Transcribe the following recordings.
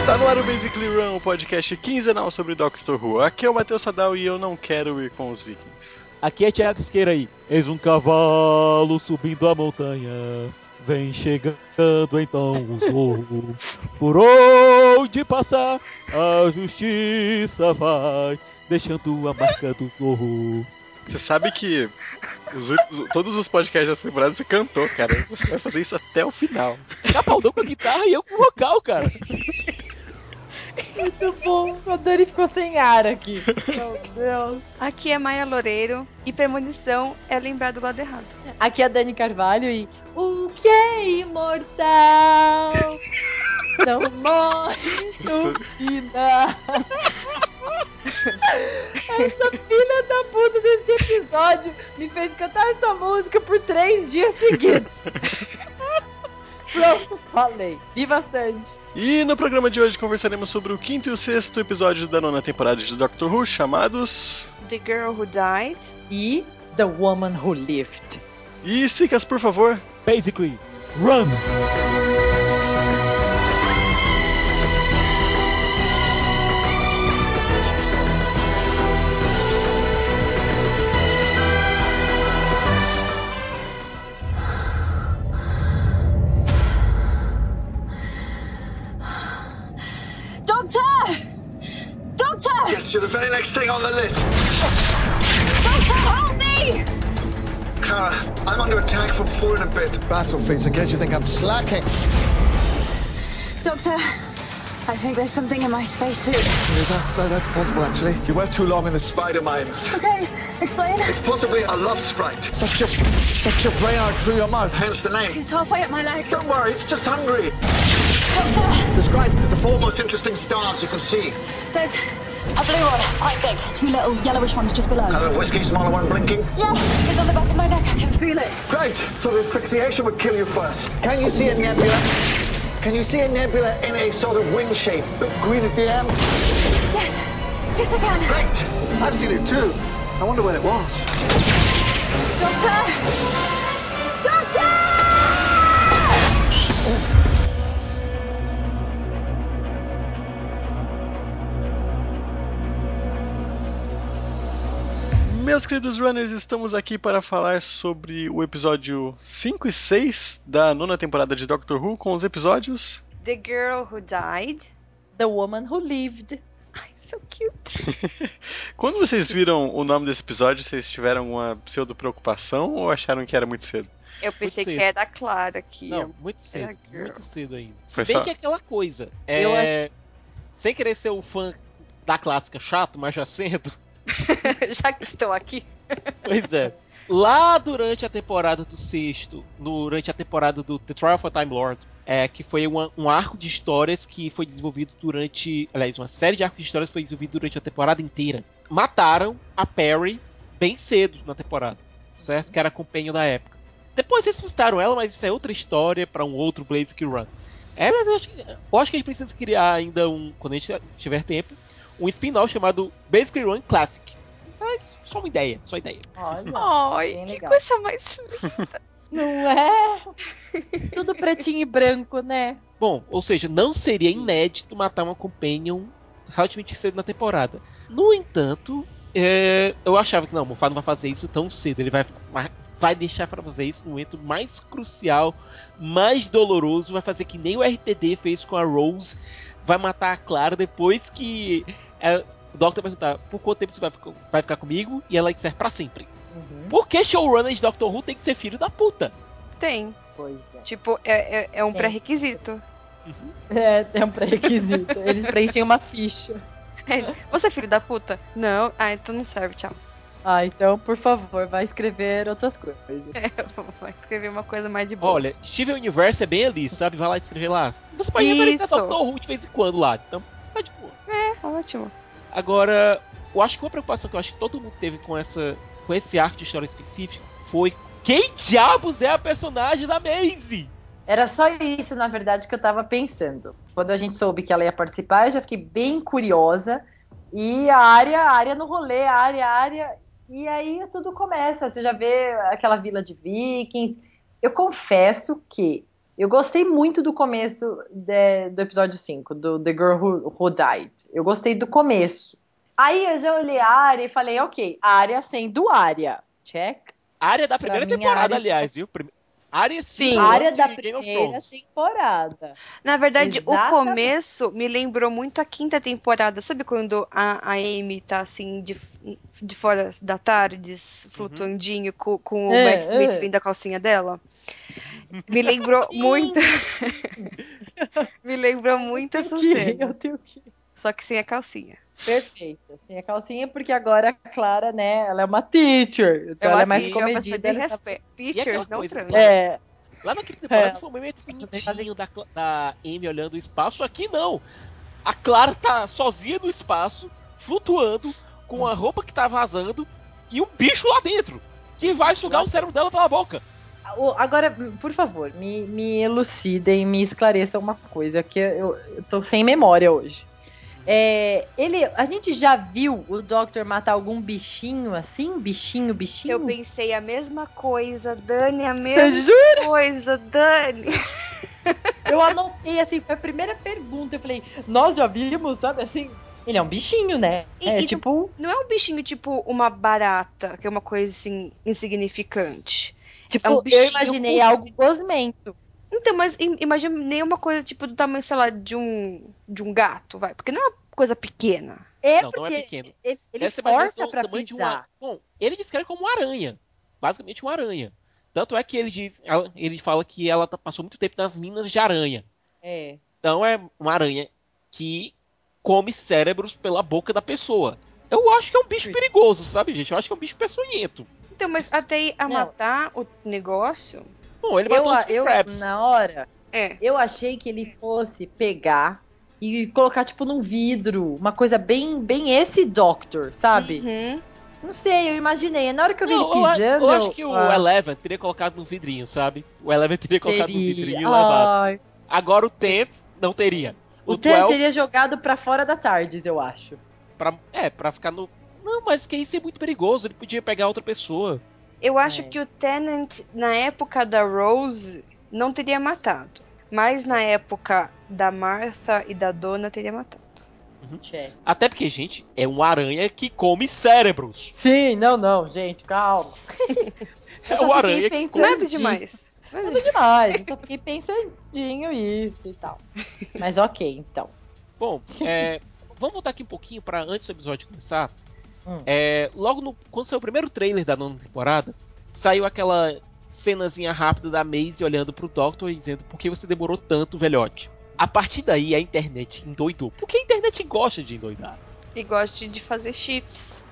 Está no ar o Basically Run, o podcast quinzenal sobre Doctor Who. Aqui é o Matheus Sadal e eu não quero ir com os vikings. Aqui é Thiago Esqueira aí. Eis um cavalo subindo a montanha. Vem chegando então o zorro. Por onde passar, a justiça vai. Deixando a marca do zorro. Você sabe que os últimos- todos os podcasts dessa temporada você cantou, cara. Você vai fazer isso até o final. Capaldão com a guitarra e eu com o vocal, cara. Muito bom. A Dani ficou sem ar aqui. Meu Deus. Aqui é Maia Loureiro e premonição é lembrar do lado errado. Aqui é a Dani Carvalho e o que é imortal não morre no final. Essa filha da puta desse episódio me fez cantar essa música por três dias seguidos. Pronto, falei. Viva Sandy. E no programa de hoje conversaremos sobre o quinto e o sexto episódio da nona temporada de Doctor Who, chamados. The Girl Who Died. E The Woman Who Lived. E Sicas, por favor. Basically, run! Yes, you're the very next thing on the list. Doctor, help me! Clara, I'm under attack from four in a bit. Battlefleets, I guess you think I'm slacking. Doctor, I think there's something in my spacesuit. That's, that's possible, actually. You were too long in the spider mines. Okay, explain. It's possibly a love sprite. Such a, such a brain out through your mouth, hence the name. It's halfway up my leg. Don't worry, it's just hungry. Doctor, Describe the four most interesting stars you can see. there's a blue one, quite big. Two little yellowish ones just below. Hello, whiskey, smaller one blinking. Yes, it's on the back of my neck. I can feel it. Great. So the asphyxiation would kill you first. Can you see a nebula? Can you see a nebula in a sort of wing shape, bit green at the end? Yes, yes I can. Great. I've seen it too. I wonder when it was. Doctor! Doctor! Meus queridos runners, estamos aqui para falar sobre o episódio 5 e 6 da nona temporada de Doctor Who, com os episódios. The Girl Who Died. The Woman Who Lived. Ai, so cute. Quando vocês viram o nome desse episódio, vocês tiveram uma pseudo preocupação ou acharam que era muito cedo? Eu pensei cedo. que era Clara aqui. Não, muito cedo, muito cedo ainda. Se bem só- que é aquela coisa. Eu É. Sem querer ser o fã da clássica chato, mas já sendo. Já que estou aqui. Pois é. Lá durante a temporada do sexto, durante a temporada do The Trial a Time Lord, é, que foi uma- um arco de histórias que foi desenvolvido durante. Aliás, uma série de arcos de histórias foi desenvolvido durante a temporada inteira. Mataram a Perry bem cedo na temporada, certo? Que era a companion da época. Depois ressuscitaram ela, mas isso é outra história para um outro Blazik Run. Mas eu acho, eu acho que a gente precisa criar ainda um, quando a gente tiver tempo, um spin-off chamado Basically Run Classic. Mas só uma ideia, só ideia. Olha. Ai, que legal. coisa mais Não é? Tudo pretinho e branco, né? Bom, ou seja, não seria inédito matar uma companion relativamente cedo na temporada. No entanto, é, eu achava que não, o Moffat não vai fazer isso tão cedo. Ele vai, vai deixar para fazer isso no momento mais crucial, mais doloroso. Vai fazer que nem o RTD fez com a Rose. Vai matar a Clara depois que é, o Doctor vai perguntar por quanto tempo você vai, ficar- vai ficar comigo e ela disser pra sempre. Uhum. Por que showrunner de Doctor Who tem que ser filho da puta? tem. Pois é. Tipo, é, é, é um pré-requisito. É, é um pré-requisito. Eles preenchem uma ficha. É, Você é filho da puta? Não. Ah, então não serve, tchau. Ah, então, por favor, vai escrever outras coisas. Vai escrever uma coisa mais de boa. Olha, Steven Universe é bem ali, sabe? Vai lá escrever lá. Você pode Isso. Doctor Who de vez em quando lá, então tá de boa. Ótimo. Agora, eu acho que uma preocupação que eu acho que todo mundo teve com essa com esse arco de história específico foi quem diabos é a personagem da Maisie? Era só isso, na verdade, que eu tava pensando. Quando a gente soube que ela ia participar, eu já fiquei bem curiosa. E a área, a área no rolê, a área, a área. E aí tudo começa. Você já vê aquela vila de vikings. Eu confesso que eu gostei muito do começo de- do episódio 5, do The Girl Who, Who Died. Eu gostei do começo. Aí eu já olhei a área e falei, ok, área sendo área. Check. Área da primeira temporada, área- aliás, viu? Prime- Área Sim. Área da primeira temporada. Na verdade, o Exatamente. começo me lembrou muito a quinta temporada. Sabe quando a, a Amy tá assim, de, de fora da tardes, flutuandinho, com, com o É, Matt Smith é. vindo da calcinha dela? Me lembrou muito. me lembrou muito essa Que cena. eu tenho que Só que sem a calcinha. Perfeito. Sem a calcinha, porque agora a Clara, né, ela é uma teacher. Então Eu ela é mais uma pessoa comedida. tá- respeito. aquela Teachers, não trans. É, Lá na quinta temporada É. foi um momento bonitinho da, da Amy olhando o espaço. Aqui não. A Clara tá sozinha no espaço, flutuando, com a roupa que tá vazando e um bicho lá dentro. Que vai sugar o cérebro dela pela boca. agora, por favor, me, me elucidem, me esclareçam uma coisa, que eu, eu tô sem memória hoje. É, ele, a gente já viu o Doctor matar algum bichinho assim? Bichinho, bichinho? Eu pensei a mesma coisa, Dani, a mesma coisa, Dani. Eu anotei assim, foi a primeira pergunta. Eu falei, nós já vimos, sabe assim? Ele é um bichinho, né? E- é e tipo. Não é um bichinho tipo uma barata, que é uma coisa assim insignificante. Tipo, é um eu bichinho imaginei com- algo gosmento. Então, mas im- imagina nenhuma coisa tipo do tamanho, sei lá, de um de um gato, vai, porque não é uma coisa pequena. É não, porque não é pequeno. ele, ele força do pra tamanho de pisar. uma. Bom, ele descreve como uma aranha. Basicamente uma aranha. Tanto é que ele diz. Ele fala que ela tá- passou muito tempo nas minas de aranha. É. Então é uma aranha que come cérebros pela boca da pessoa. Eu acho que é um bicho perigoso, sabe, gente? Eu acho que é um bicho peçonhento. Então, mas até ir a Não. matar o negócio, Bom, ele Eu, matou os eu, crabs. na hora, é. eu achei que ele fosse pegar e colocar, tipo, num vidro. Uma coisa bem, bem esse Doctor, sabe? Uhum. Não sei, eu imaginei. Na hora que eu vi Não, ele pisando. eu acho que o ah, Eleven teria colocado no vidrinho, sabe? O Eleven teria colocado no teria. vidrinho e levado. Agora o Tent não teria. o O, 12 teria jogado pra fora da Tardes, eu acho. pra, é, pra ficar no. Não, mas que isso é muito perigoso. Ele podia pegar outra pessoa. Eu acho É. que o Tenant, na época da Rose, não teria matado. Mas na época da Martha e da Dona, teria matado. Check. Até porque, gente, é uma aranha que come cérebros. Sim, não, não, gente, calma. É fiquei aranha que pensando- Nada demais. Nada demais, eu só fiquei pensandinho isso e tal. Mas ok, então. Bom, é, vamos voltar aqui um pouquinho para antes do episódio começar. Hum. É, logo no, quando saiu o primeiro trailer da nona temporada, saiu aquela cenazinha rápida da Maisie olhando pro Doctor e dizendo por que você demorou tanto, velhote. A partir daí a internet endoidou. Porque a internet gosta de endoidar. E gosto de fazer chips.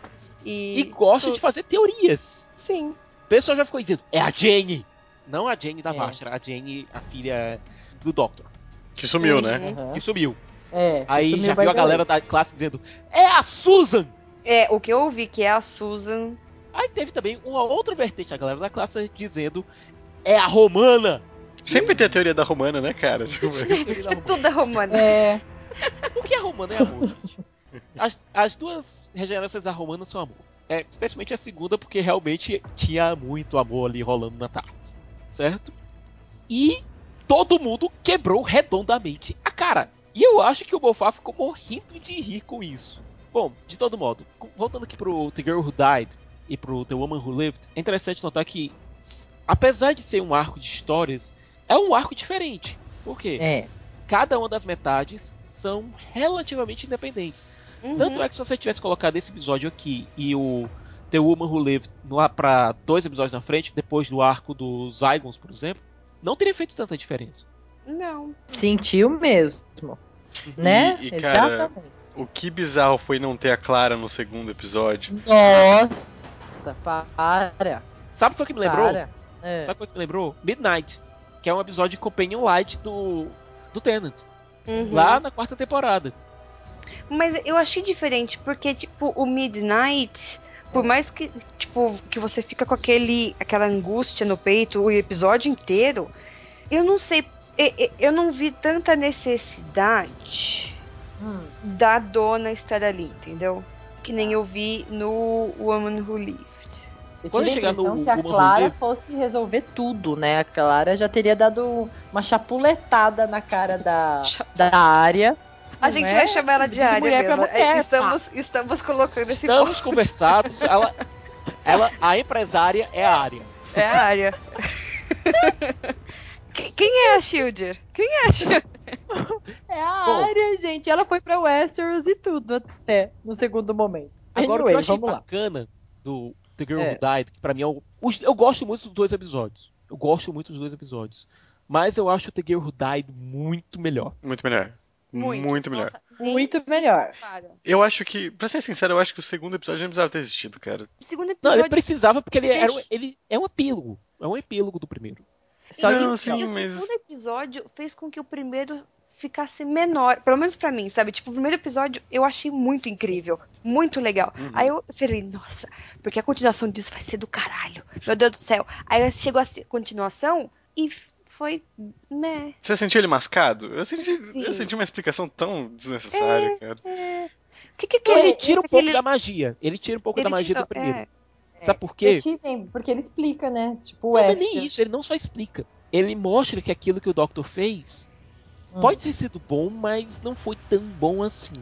E, E gosta de fazer teorias. Sim. O pessoal já ficou dizendo, é a Jane! Não a Jane da É. Vastra, a Jane, a filha do Doctor, Que sumiu, né? Uhum. Que sumiu. É, Aí sumiu já viu a galera da classe dizendo, é a Susan! É, o que eu ouvi que é a Susan. Aí teve também uma outra vertente da galera da classe dizendo é a romana. Sempre tem a teoria da romana, né, cara? Tipo, Tudo é romano. É, O que é romana é amor, gente. As, as duas regenerações da romana são amor. É, especialmente a segunda, porque realmente tinha muito amor ali rolando na tarde. Certo? E todo mundo quebrou redondamente a cara. E eu acho que o Mofá ficou morrendo de rir com isso. Bom, de todo modo, voltando aqui pro The Girl Who Died e pro The Woman Who Lived, é interessante notar que, apesar de ser um arco de histórias, é um arco diferente. Por quê? é. cada uma das metades são relativamente independentes. Uhum. Tanto é que se você tivesse colocado esse episódio aqui e o The Woman Who Lived lá pra dois episódios na frente, depois do arco dos Zygons, por exemplo, não teria feito tanta diferença. Não. Sentiu mesmo, né? E- e, cara, Exatamente. O que bizarro foi não ter a Clara no segundo episódio. Nossa, para. Sabe o que foi que me lembrou? É. Sabe o que me lembrou? Midnight, que é um episódio de Companion Light do, do Tenant, Uhum. lá na quarta temporada. Mas eu achei diferente, porque, tipo, o Midnight, por mais que, tipo, que você fica com aquele, aquela angústia no peito o episódio inteiro, eu não sei, e- e- eu não vi tanta necessidade. Da dona estar ali, entendeu? Que nem eu vi no Woman Who Lived. Eu Quando tive a chegar no impressão que a Clara fosse resolver tudo, né? A Clara já teria dado uma chapuletada na cara da, da área. A gente é? vai chamar ela de área mulher mulher, É, estamos, estamos colocando esse ponto. Estamos conversados. Ela, ela, a empresária é a área. É a área. Quem- Quem é a Shielder? Quem é a Shielder? É a Bom. área, gente. Ela foi pra Westeros e tudo até no segundo momento. Agora, o que Anyway, eu achei vamos lá. bacana do The Girl É. Who Died, que pra mim é o. eu gosto muito dos dois episódios. Eu gosto muito dos dois episódios. Mas eu acho o The Girl Who Died muito melhor. Muito melhor. Muito, melhor. Nossa, Muito melhor. Eu acho que, pra ser sincero, eu acho que o segundo episódio não precisava ter existido, cara. O segundo Não, episódio. ele precisava porque ele, era, um- ele é um epílogo. É um epílogo do primeiro. Só Não, que sim, o mas- segundo episódio fez com que o primeiro ficasse menor. Pelo menos pra mim, sabe? Tipo, o primeiro episódio eu achei muito incrível. Muito legal. Uhum. Aí eu falei, nossa, porque a continuação disso vai ser do caralho. Meu Deus do céu. Aí chegou a continuação e foi. Meh. Você sentiu ele mascado? Eu senti, Sim. eu senti uma explicação tão desnecessária, cara. O que que, que Ele tira um pouco ele- da magia. Ele tira um pouco da ele magia tirou- do primeiro. É. Sabe por quê? tive, porque ele explica, né? Tipo, Não é nem isso, ele não só explica. Ele mostra que aquilo que o Doctor fez Hum. pode ter sido bom, mas não foi tão bom assim.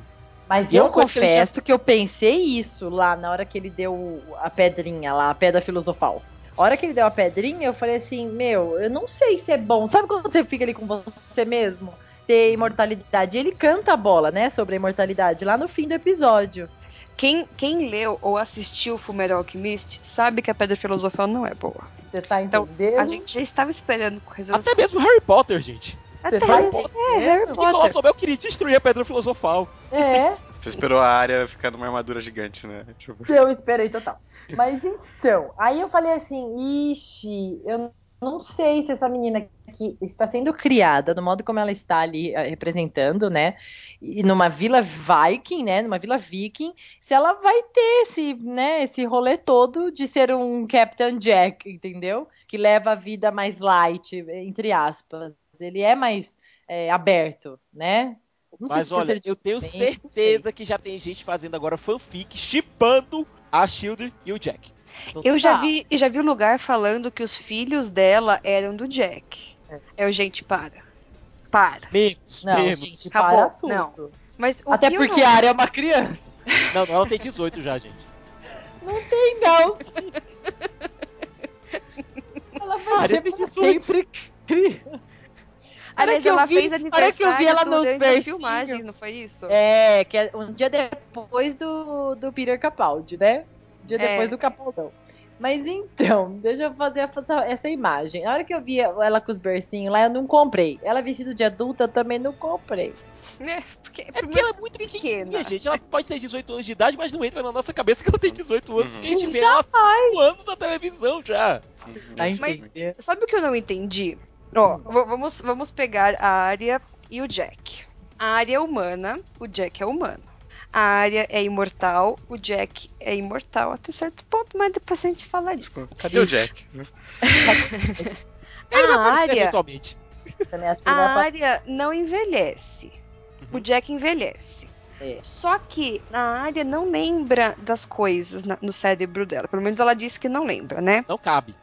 Mas E é eu coisa que confesso que eu pensei isso lá na hora que ele deu a pedrinha lá, a pedra filosofal. A hora que ele deu a pedrinha, eu falei assim, meu, eu não sei se é bom. Sabe quando você fica ali com você mesmo? Ter imortalidade. Ele canta a bola, né, sobre a imortalidade, lá no fim do episódio. Quem, quem leu ou assistiu Fullmetal Alchemist sabe que a Pedra Filosofal não é boa. Você tá Então, entendendo? A gente já estava esperando com resolução. Até mesmo Harry Potter, gente. Até tá Harry entendendo? É, Harry Nicolau Potter. Flamel queria destruir a Pedra Filosofal. É, Você esperou a área ficar numa armadura gigante, né? Tipo, eu esperei total. Mas então, aí eu falei assim, ixi, eu não sei se essa menina que está sendo criada, do modo como ela está ali eh, representando, né, e numa vila viking, né, numa vila viking, se ela vai ter esse, né, esse rolê todo de ser um Captain Jack, entendeu? Que leva a vida mais light, entre aspas. Ele é mais eh, aberto, né? Não sei Mas olha, eu tenho certeza que já tem gente fazendo agora fanfic, chipando a Shield e o Jack. Eu já vi, já vi lugar falando que os filhos dela eram do Jack. É o gente, para. Para. Menos, Não, menos. gente, Acabou. para tudo. Não. Mas o Até porque não- a área é uma criança. Não, não, ela tem 18 já, gente. Não, sim. Ela vai ser tem 18. sempre criança. Aliás, que eu ela vi- fez a hora que aniversário eu vi ela nos durante as versinhos. filmagens, não foi isso? É, que é um dia depois do, do Peter Capaldi, né? Um dia É. depois do Capaldão. Mas então, deixa eu fazer essa, essa imagem. Na hora que eu vi ela com os bercinhos lá, eu não comprei. Ela vestida de adulta, eu também não comprei. É, porque, É porque ela é muito pequena. gente. Ela pode ter 18 anos de idade, mas não entra na nossa cabeça que ela tem 18 anos, Uhum. porque a gente vê ela há 5 anos na televisão já. Tá Mas-? Sabe o que eu não entendi? Ó, vamos, vamos pegar a área e o Jack. A área é humana, o Jack é humano. A área é imortal, o Jack é imortal até certo ponto, mas depois a gente fala disso. Cadê o Jack? Ele A área, a área não envelhece. O Jack envelhece. É. Só que a área não lembra das coisas na- no cérebro dela. Pelo menos ela disse que não lembra, né? Não cabe.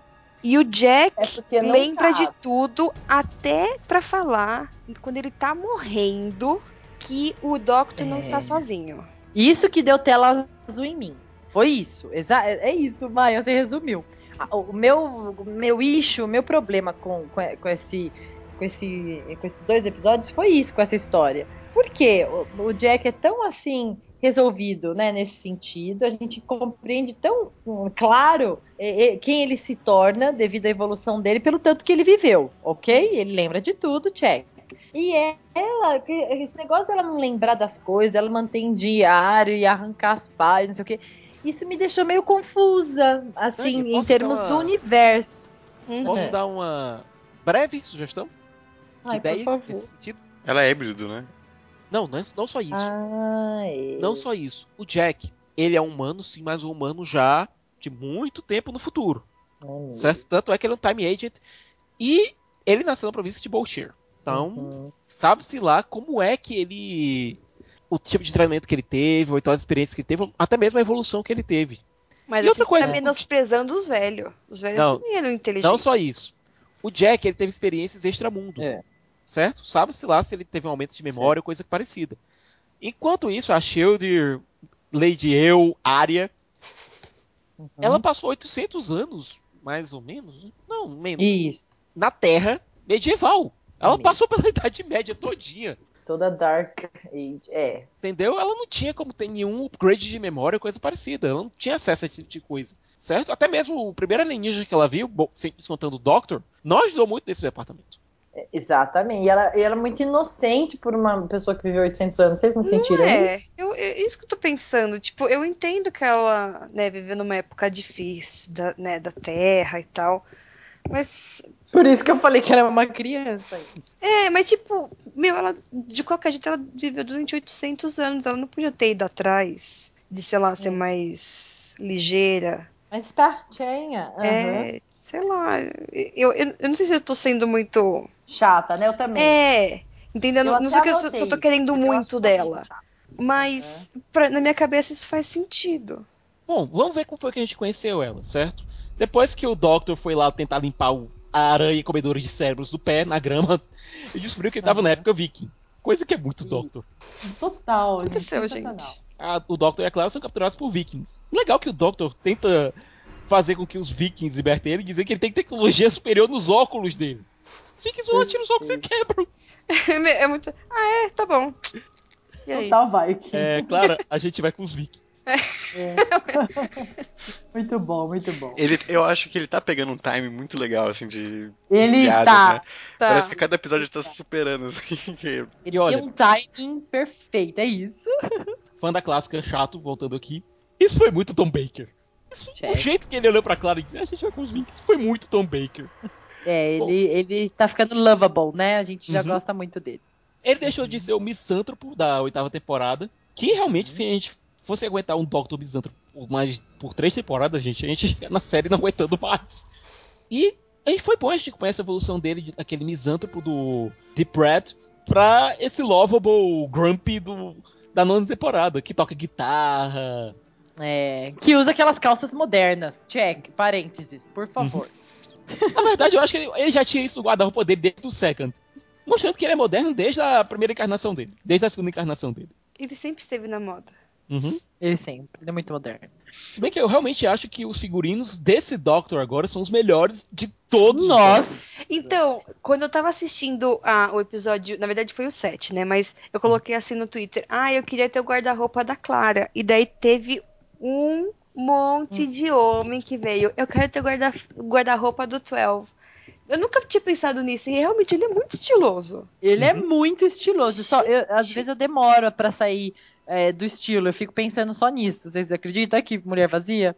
E o Jack É não lembra cabe. de tudo até pra falar quando ele tá morrendo que o Doctor não É. está sozinho. Isso que deu tela azul em mim. Foi isso. Exa é isso, Maia, você resumiu. A- O meu, meu issue, o meu problema com, com esse, com, esse, com esses dois episódios foi isso, com essa história. Por quê? O, o Jack é tão assim resolvido, né, nesse sentido, a gente compreende tão hum, claro é, é, quem ele se torna devido à evolução dele pelo tanto que ele viveu, ok? Ele lembra de tudo, check. E é ela, que- esse negócio dela não lembrar das coisas, ela mantém diário e arrancar as páginas, não sei o quê. Isso me deixou meio confusa, assim, Dani, em termos dar do uma- universo. Posso É. dar uma breve sugestão? De Ai, por ideia favor. nesse sentido? Ela é híbrido, né? Não, não, é- não só isso. Ah, é. Não só isso. O Jack, ele é um humano, sim, mas um humano já de muito tempo no futuro. Hum. Certo? Tanto é que ele é um time agent. E ele nasceu na província de Bolshire. Então, Uhum. sabe-se lá como é que ele. O tipo de treinamento que ele teve, ou então as experiências que ele teve, até mesmo a evolução que ele teve. Mas E outra coisa- tá menosprezando os velhos. Os velhos Não. nem eram inteligentes. Não só isso. O Jack, ele teve experiências extramundo. É. Certo? Sabe-se lá se ele teve um aumento de memória ou coisa parecida. Enquanto isso, a Shield, Lady Eu, Arya, Uhum. ela passou 800 anos, mais ou menos, não, menos, Isso. na Terra medieval. Ela Isso. passou pela Idade Média todinha. Toda Dark Age. É. Entendeu? Ela não tinha como ter nenhum upgrade de memória ou coisa parecida. Ela não tinha acesso a esse tipo de coisa. Certo? Até mesmo o primeiro alienígena que ela viu, bom, sempre contando o Doctor, não ajudou muito nesse departamento. É, Exatamente. E ela, e ela é muito inocente por uma pessoa que viveu 800 anos. Vocês não sentiram é, isso? eu, é isso que eu tô pensando. Tipo, eu entendo que ela, né, viveu numa época difícil da, né, da Terra e tal. Mas. Por isso que eu falei que ela é uma criança. É, mas tipo, meu, ela. De qualquer jeito, ela viveu durante 800 anos. Ela não podia ter ido atrás de, sei lá, ser mais ligeira. Mas espertinha. aham. É. Sei lá. Eu, eu, eu não sei se eu tô sendo muito. Chata, né? Eu também. É. Entendendo? Eu não sei que eu só, só tô querendo muito dela. Mas pra- na minha cabeça isso faz sentido. Bom, vamos ver como foi que a gente conheceu ela, certo? Depois que o Doctor foi lá tentar limpar o, a aranha comedora de cérebros do pé na grama, ele descobriu que ele tava na Aham. época viking. Coisa que é muito Doctor. Total. O que aconteceu, gente? A- o Doctor e a Clara são capturados por vikings. Legal que o Doctor tenta fazer com que os vikings libertem ele e dizer que ele tem tecnologia superior nos óculos dele. Os vikings vão lá, tiram os óculos e quebram. É muito. Ah, é, tá bom. E aí? Total vai. É, Clara, a gente vai com os vikings. Muito bom, muito bom. Ele, eu acho que ele tá pegando um time muito legal, assim, de Ele piadas, tá. né? Tá. Parece que cada episódio tá se superando, assim. Ele E olha- tem um timing perfeito, é isso. Fã da clássica chato, voltando aqui. Isso foi muito Tom Baker. Isso- o jeito que ele olhou pra Clara e disse, "Ah, a gente vai com os vikings, foi muito Tom Baker. É, Bom. ele, ele tá ficando lovable, né? A gente já Uhum. gosta muito dele. Ele deixou de ser o misântropo da oitava temporada, que realmente, Uhum. se a gente fosse aguentar um Doctor misântropo por, mais, por três temporadas, gente, a gente ia na série não aguentando mais. E a gente foi bom, a gente conhece a evolução dele, de- daquele misântropo do Deep Red, pra esse lovable grumpy do, da nona temporada, que toca guitarra. É, que usa aquelas calças modernas. Check, parênteses, por favor. Na verdade, eu acho que ele, ele já tinha isso no guarda-roupa dele desde o Second. Mostrando que ele é moderno desde a primeira encarnação dele. Desde a segunda encarnação dele. Ele sempre esteve na moda. Uhum. Ele sempre, ele é muito moderno. Se bem que eu realmente acho que os figurinos desse Doctor agora são os melhores de todos os Nossa! Então, quando eu tava assistindo a- o episódio, na verdade foi o 7, né? Mas eu coloquei assim no Twitter: ah, eu queria ter o guarda-roupa da Clara. E daí teve um monte de homem que veio. Eu quero ter o guarda- guarda-roupa do 12. Eu nunca tinha pensado nisso, e realmente ele é muito estiloso. Ele é muito estiloso. Só, eu- às vezes eu demoro pra sair é, do estilo. Eu fico pensando só nisso. Vocês acreditam? Olha que mulher vazia.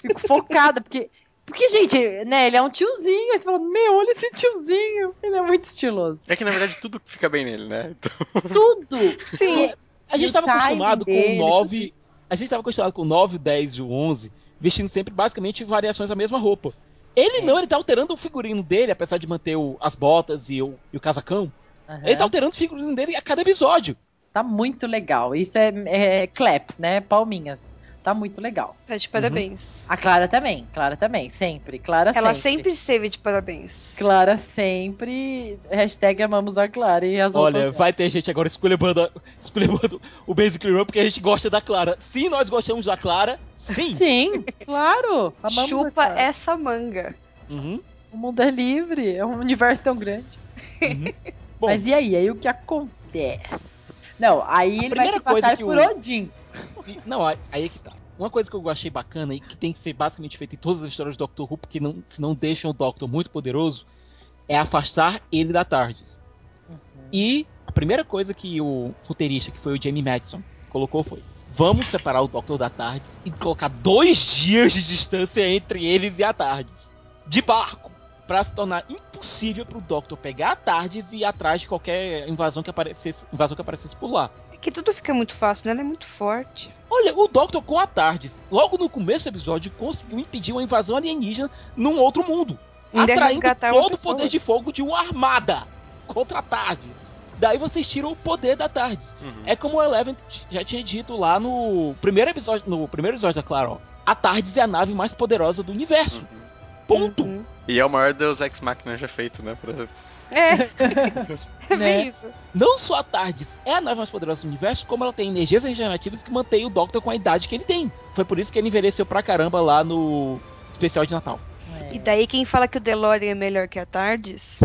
Fico focada, porque. Porque, gente, né, ele é um tiozinho. Aí você fala, meu, olha esse tiozinho. Ele é muito estiloso. É que na verdade tudo fica bem nele, né? Então, Tudo! Sim. A gente E o tava timing acostumado com dele, o 9. A gente tava acostumado com o 9, o 10 e o 11, vestindo sempre basicamente variações da mesma roupa. Ele É. não, ele tá alterando o figurino dele, apesar de manter o- as botas e o, e o casacão. Aham. Ele tá alterando o figurino dele a cada episódio. Tá muito legal. Isso é, é claps, né? Palminhas. Tá muito legal. Tá de parabéns. A Clara também. Clara também. Sempre. Clara Ela sempre. sempre esteve de parabéns. Clara sempre. Hashtag amamos a Clara e as Olha, outras. vai ter gente agora esculhambando, esculhambando o Basically Run porque a gente gosta da Clara. Sim, nós gostamos da Clara. Sim. Sim, claro. Amamos a Chupa Clara. essa manga. Uhum, O mundo é livre. É um universo tão grande. uhum. Bom, Mas e aí? Aí o que acontece? Não, aí ele vai se passar por o- Odin. E- Não, aí é que tá. Uma coisa que eu achei bacana e que tem que ser basicamente feita em todas as histórias do Doctor Who, porque não, se não deixam o Doctor muito poderoso, é afastar ele da TARDIS. E a primeira coisa que o roteirista, que foi o Jamie Madison, colocou foi: vamos separar o Doctor da TARDIS e colocar dois dias de distância entre eles e a TARDIS. De barco. Pra se tornar impossível pro Doctor pegar a Tardes e ir atrás de qualquer invasão que aparecesse, invasão que aparecesse por lá. É que tudo fica muito fácil, né? Ela é muito forte. Olha, o Doctor com a Tardes, logo no começo do episódio, conseguiu impedir uma invasão alienígena num outro mundo. Ainda atraindo todo o poder de fogo de uma armada contra a Tardes. Daí vocês tiram o poder da Tardes. Uhum. É como o Eleven já tinha dito lá no primeiro episódio, no primeiro episódio da Clara, ó. A Tardes é a nave mais poderosa do universo. Uhum. Ponto. Uhum. E é o maior Deus Ex Machina já feito, né? Pra... É. é Né? bem isso. Não só a Tardes é a nave mais poderosa do universo, como ela tem energias regenerativas que mantém o Doctor com a idade que ele tem. Foi por isso que ele envelheceu pra caramba lá no especial de Natal. E daí quem fala que o DeLorean é melhor que a Tardes?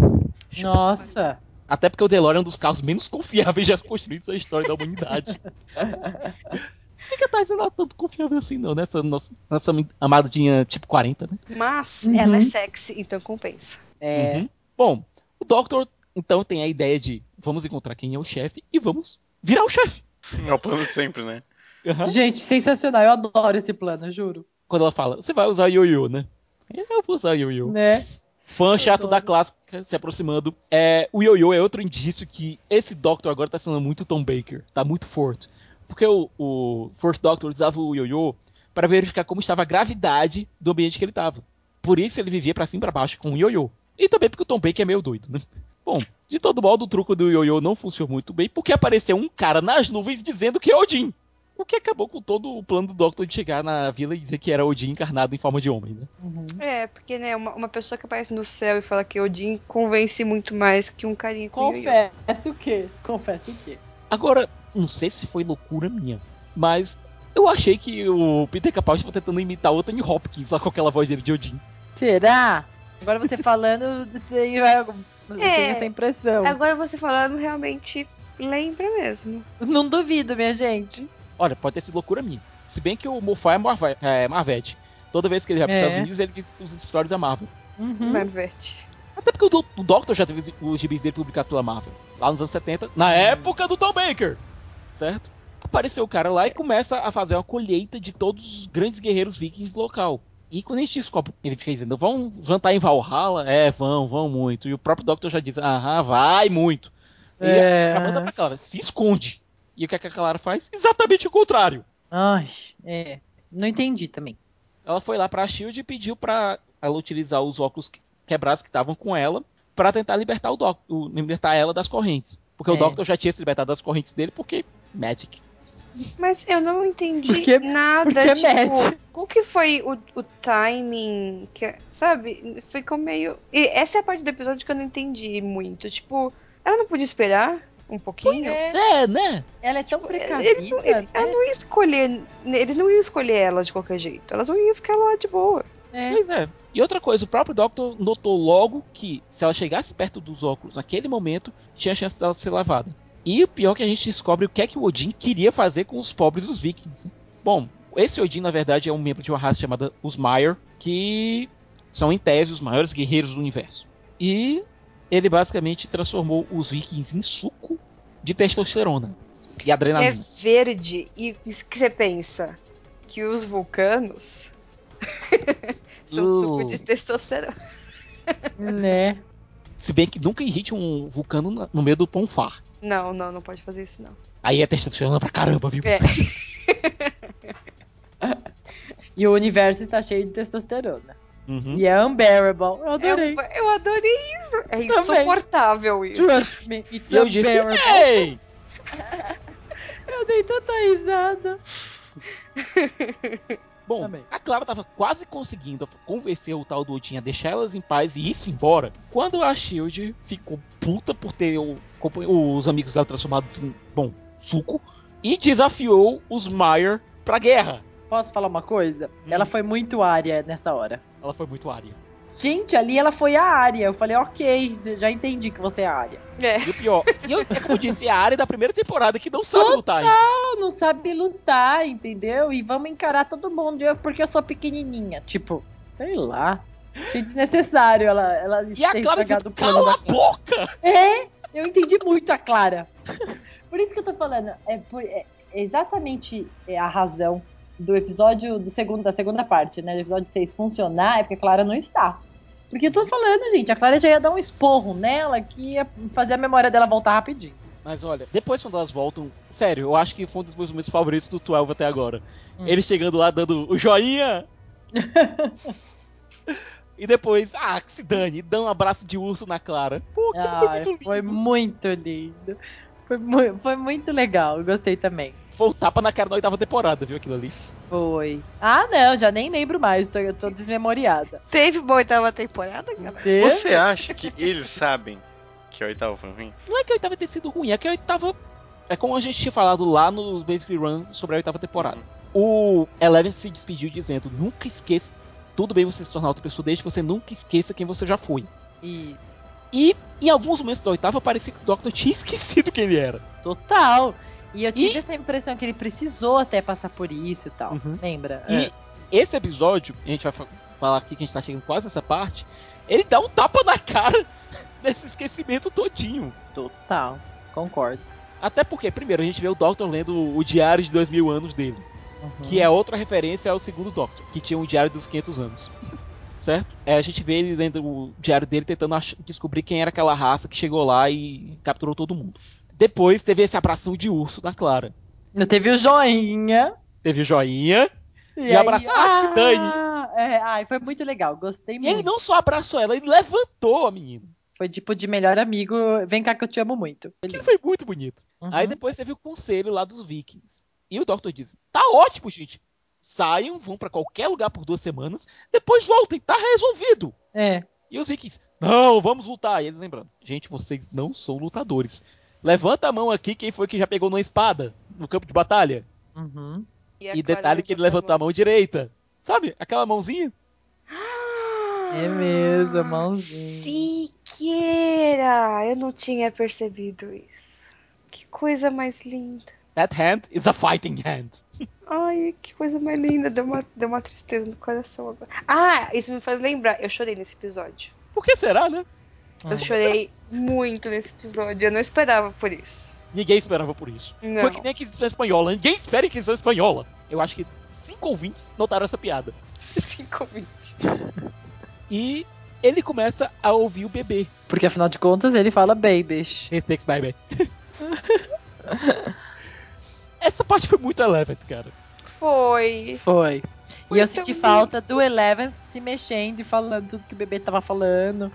Nossa. Até porque o DeLorean é um dos carros menos confiáveis já construídos na história da humanidade. Se bem que a Tardes não é tanto confiável assim, não, né? Essa nossa, nossa amadinha tipo 40, né? Mas Uhum. ela é sexy, então compensa. É. Uhum. Bom, o Doctor então tem a ideia de vamos encontrar quem é o chefe e vamos virar o chefe. É o plano de sempre, né? Uhum. Gente, sensacional. Eu adoro esse plano, juro. Quando ela fala, você vai usar ioiô, né? Eu vou usar ioiô. Né? Fã chato adoro. da clássica se aproximando. É, o ioiô é outro indício que esse Doctor agora tá sendo muito Tom Baker. Tá muito forte. Porque o, o Fourth Doctor usava o ioiô para verificar como estava a gravidade do ambiente que ele tava. Por isso ele vivia pra cima e pra baixo com o ioiô. E também porque o Tom Baker é meio doido, né? Bom, de todo modo, o truco do ioiô não funcionou muito bem porque apareceu um cara nas nuvens dizendo que é Odin. O que acabou com todo o plano do Doctor de chegar na vila e dizer que era Odin encarnado em forma de homem, né? Uhum. É, porque, né, uma, uma pessoa que aparece no céu e fala que é Odin convence muito mais que um carinha com. Confesso o quê? Confesso o quê? Agora, não sei se foi loucura minha, mas eu achei que o Peter Capaldi estava tentando imitar o Anthony Hopkins lá com aquela voz dele de Odin. Será? Agora você falando, tem, eu tenho essa impressão. Agora você falando, realmente lembra mesmo. Não duvido, minha gente. Olha, pode ter sido loucura minha. Se bem que o Moffat é, Marve é Marvete. Toda vez que ele vai para os É. Estados Unidos, ele visita os escritórios da Marvel. Uhum. Marvete. Até porque o, Do- o Doctor já teve os gibis dele publicados pela Marvel. Lá nos anos 70, na época do Tom Baker. Certo? Apareceu o cara lá e começa a fazer uma colheita de todos os grandes guerreiros vikings do local. E quando a gente descobre, ele fica dizendo, vão jantar em Valhalla? É, vão, vão muito. E o próprio Doctor já diz, aham, vai muito. E É. já manda pra Clara, se esconde. E o que, é que a Clara faz? Exatamente o contrário. Ai, é. Não entendi também. Ela foi lá pra Shield e pediu pra ela utilizar os óculos que- quebrados que estavam com ela pra tentar libertar o Doc, o- libertar ela das correntes. Porque o É. Doctor já tinha se libertado das correntes dele porque Magic. Mas eu não entendi Porque- nada, porque é tipo, match. o que foi o, o timing, que, sabe? Ficou meio... E essa é a parte do episódio que eu não entendi muito, tipo, ela não podia esperar um pouquinho? É, né? Ela é tão Ele precavida. não, ele- né? ela não ia escolher, ele não ia escolher ela de qualquer jeito, elas não iam ficar lá de boa. É. Pois é. E outra coisa, o próprio Doctor notou logo que se ela chegasse perto dos óculos naquele momento, tinha chance dela ser lavada. E o pior é que a gente descobre o que é que o Odin queria fazer com os pobres dos vikings. né? Bom, esse Odin, na verdade, é um membro de uma raça chamada os Maiar, que são, em tese, os maiores guerreiros do universo. E ele basicamente transformou os vikings em suco de testosterona e Que é adrenalina. verde, e isso que você pensa? Que os vulcanos são Uh. suco de testosterona. Né? Se bem que nunca irrite um vulcano no meio do Ponfar. Não, não, não pode fazer isso não. Aí é testosterona pra caramba, viu? É. E o universo está cheio de testosterona. Uhum. E é unbearable. Eu adorei. um- eu adorei isso. É Também. insuportável isso. Trust me, it's E eu disse, unbearable. ei! Eu dei tanta risada. Bom, Também. a Clara tava quase conseguindo convencer o tal do Odin a deixar elas em paz e ir-se embora. Quando a Shield ficou puta por ter o- os amigos dela transformados em, bom, suco, e desafiou os Maier pra guerra. Posso falar uma coisa? Hum. Ela foi muito área nessa hora. Ela foi muito área. Gente, ali ela foi a área. Eu falei, ok, já entendi que você é a área. É. E o pior, e eu, é como eu disse, é a área da primeira temporada que não sabe lutar ainda. Ela não sabe lutar, entendeu? E vamos encarar todo mundo. Eu, porque eu sou pequenininha. Tipo, sei lá. Achei desnecessário ela, ela E a Clara plano cala a boca! É, eu entendi muito a Clara. Por isso que eu tô falando, é, por- é exatamente é, a razão do episódio do segundo, da segunda parte, né? Do episódio 6 funcionar, é porque a Clara não está. Porque eu tô falando, gente, a Clara já ia dar um esporro nela que ia fazer a memória dela voltar rapidinho. Mas olha, depois quando elas voltam, sério, eu acho que foi um dos meus momentos favoritos do 12 até agora. Hum. Eles chegando lá dando o joinha. e depois, ah, que se dane, dão um abraço de urso na Clara. Pô, aquilo foi muito lindo. foi muito lindo. Foi, mu- foi muito legal, eu gostei também. Foi o tapa na cara da oitava temporada, viu aquilo ali? Foi. Ah, não, já nem lembro mais, tô, eu tô desmemoriada. Teve boa oitava temporada, galera? Teve? Você acha que eles sabem que a oitava foi ruim? Não é que a oitava tenha sido ruim, é que a oitava. É como a gente tinha falado lá nos Basic Runs sobre a oitava temporada. O Eleven se despediu dizendo: nunca esqueça. Tudo bem você se tornar outra pessoa, desde que você nunca esqueça quem você já foi. Isso. E em alguns momentos da oitava parecia que o Doctor tinha esquecido quem ele era. Total. E eu tive E- essa impressão que ele precisou até passar por isso e tal. Uhum. Lembra? E É. esse episódio, a gente vai fa- falar aqui que a gente tá chegando quase nessa parte, ele dá um tapa na cara desse esquecimento todinho. Total. Concordo. Até porque, primeiro, a gente vê o Doctor lendo o diário de dois mil anos dele. Uhum. Que é outra referência ao segundo Doctor, que tinha um diário dos 500 anos. Certo? É, a gente vê ele lendo o diário dele tentando descobrir quem era aquela raça que chegou lá e capturou todo mundo. Depois teve esse abração de urso da Clara. Teve o joinha. Teve o joinha. E, E abraçar, ah, que dane. É, ai, foi muito legal. Gostei E muito. ele não só abraçou ela, ele levantou a menina. Foi tipo de melhor amigo. Vem cá que eu te amo muito. Aquilo foi muito bonito. Uhum. Aí depois teve o conselho lá dos vikings. E o Doctor diz: tá ótimo, gente. Saiam, vão pra qualquer lugar por duas semanas, depois voltem, tá resolvido. É. E os vikings, não, vamos lutar. E ele lembrando, gente, vocês não são lutadores. Levanta a mão aqui quem foi que já pegou numa espada no campo de batalha. Uhum. E, Clara detalhe que ele levantou a mão direita. Sabe? Aquela mãozinha. É mesmo, a mãozinha. Siqueira! Eu não tinha percebido isso. Que coisa mais linda. That hand is a fighting hand. Ai, que coisa mais linda. Deu uma, deu uma tristeza no coração agora. Ah, isso me faz lembrar. Eu chorei nesse episódio. Por que será, né? Eu chorei muito nesse episódio. Eu não esperava por isso. Ninguém esperava por isso. Não. Foi que nem a Inquisição Espanhola. Ninguém espera a Inquisição Espanhola. Eu acho que cinco ouvintes notaram essa piada. Cinco minutos. E ele começa a ouvir o bebê. Porque afinal de contas ele fala babies. Respects baby. Essa parte foi muito Eleven, cara. Foi. Foi. Foi e eu senti falta do Eleven se mexendo e falando tudo que o bebê tava falando.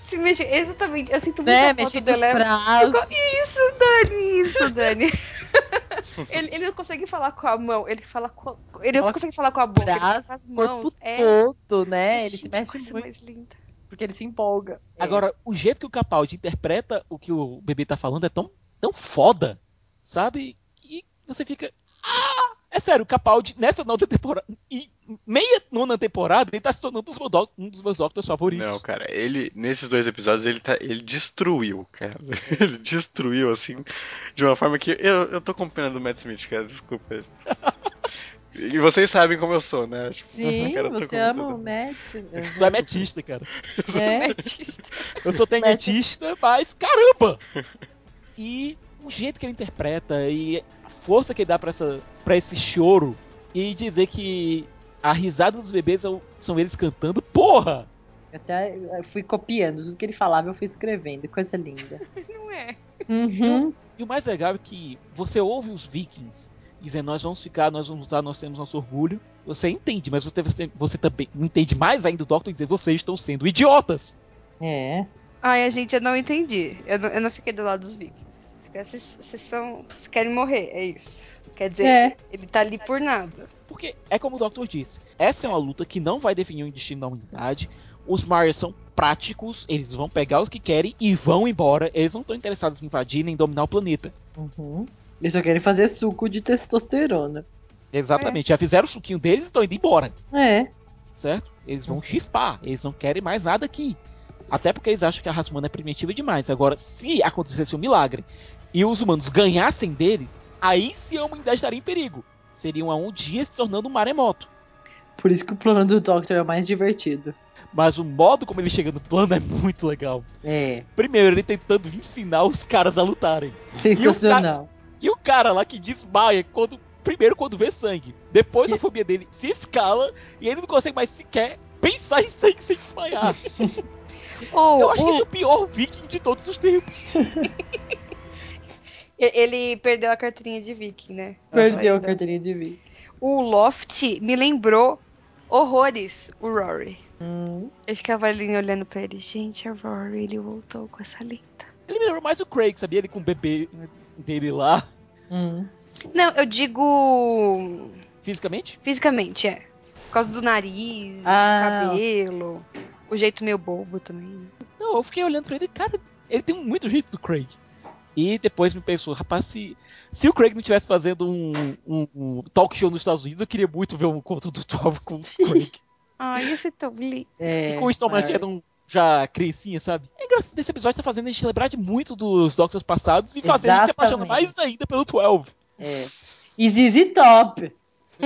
Se mexe... Exatamente. Eu sinto muita Né? falta Mexendo do Eleven. braços. Isso, Dani, isso, Dani. ele, ele não consegue falar com a mão, ele fala com a... Ele não consegue falar com a boca, ele fala com Braço, as mãos. É. todo, né? Ele se Gente, mexe coisa muito mais linda. porque ele se empolga. Agora, o jeito que o Capaldi interpreta o que o bebê tá falando é tão, tão foda, sabe? Você fica. Ah! É sério, o Capaldi, nessa nona temporada. E meia nona temporada, ele tá se tornando um dos meus, doc- um dos meus Doctors favoritos. Não, cara, ele, nesses dois episódios, ele, tá, ele destruiu, cara. Ele destruiu, assim, de uma forma que eu, eu tô com pena do Matt Smith, cara, desculpa. E vocês sabem como eu sou, né? Tipo, Sim, cara, você ama o Matt. Tu é metista, cara. É. Eu sou tenentista, mas caramba! E o jeito que ele interpreta e a força que ele dá pra esse choro e dizer que a risada dos bebês são, são eles cantando, porra! Eu até fui copiando tudo que ele falava, eu fui escrevendo. Coisa linda. Não é. Uhum. E o mais legal é que você ouve os vikings dizendo nós vamos ficar, nós vamos lutar, nós temos nosso orgulho. Você entende, mas você, você, você também entende mais ainda o Doctor dizer vocês estão sendo idiotas. É. Ai, a gente, eu não entendi. Eu não, eu não fiquei do lado dos vikings. Vocês, vocês são. Vocês querem morrer, é isso. Quer dizer, É. ele tá ali por nada. Porque é como o Doctor disse, essa é uma luta que não vai definir o destino da humanidade. Os Myers são práticos, eles vão pegar os que querem e vão embora. Eles não estão interessados em invadir nem dominar o planeta. Uhum. Eles só querem fazer suco de testosterona. Exatamente, já fizeram o suquinho deles e estão indo embora. É. certo? Eles vão chispar, eles não querem mais nada aqui. Até porque eles acham que a raça humana é primitiva demais. Agora, se acontecesse um milagre e os humanos ganhassem deles, aí sim a humanidade estaria em perigo. Seriam a um dia se tornando um maremoto. Por isso que o plano do Doctor é o mais divertido. Mas o modo como ele chega no plano é muito legal. É. Primeiro, ele tentando ensinar os caras a lutarem. Sensacional. E o cara lá que desmaia quando. Primeiro quando vê sangue. Depois a fobia dele se escala e ele não consegue mais sequer pensar em sem, sem desmaiar. Ou Eu acho que o- ele é o pior viking de todos os tempos. ele perdeu a carteirinha de viking, né? Perdeu a carteirinha de mim. O Loft me lembrou horrores o Rory. Hum. Eu ficava ali olhando pra ele. Gente, a Rory, ele voltou com essa linda. Ele me lembrou mais o Craig, sabia? Ele com o bebê dele lá, Hum. Não, eu digo fisicamente. fisicamente, é. Por causa do nariz, Ah. do cabelo. O jeito meio bobo também, né? Não, eu fiquei olhando pra ele, cara, ele tem muito jeito do Craig. E depois me pensou, rapaz, se, se o Craig não estivesse fazendo um, um- um talk show nos Estados Unidos, eu queria muito ver um conto do 12 com o Craig. Ai, esse é tão lindo. É, e com o Stormagedon já criancinha, sabe? É engraçado, esse episódio tá fazendo a gente lembrar de muito dos Doctors passados e fazendo a gente se apaixonar mais ainda pelo 12. É. E ZZ Top.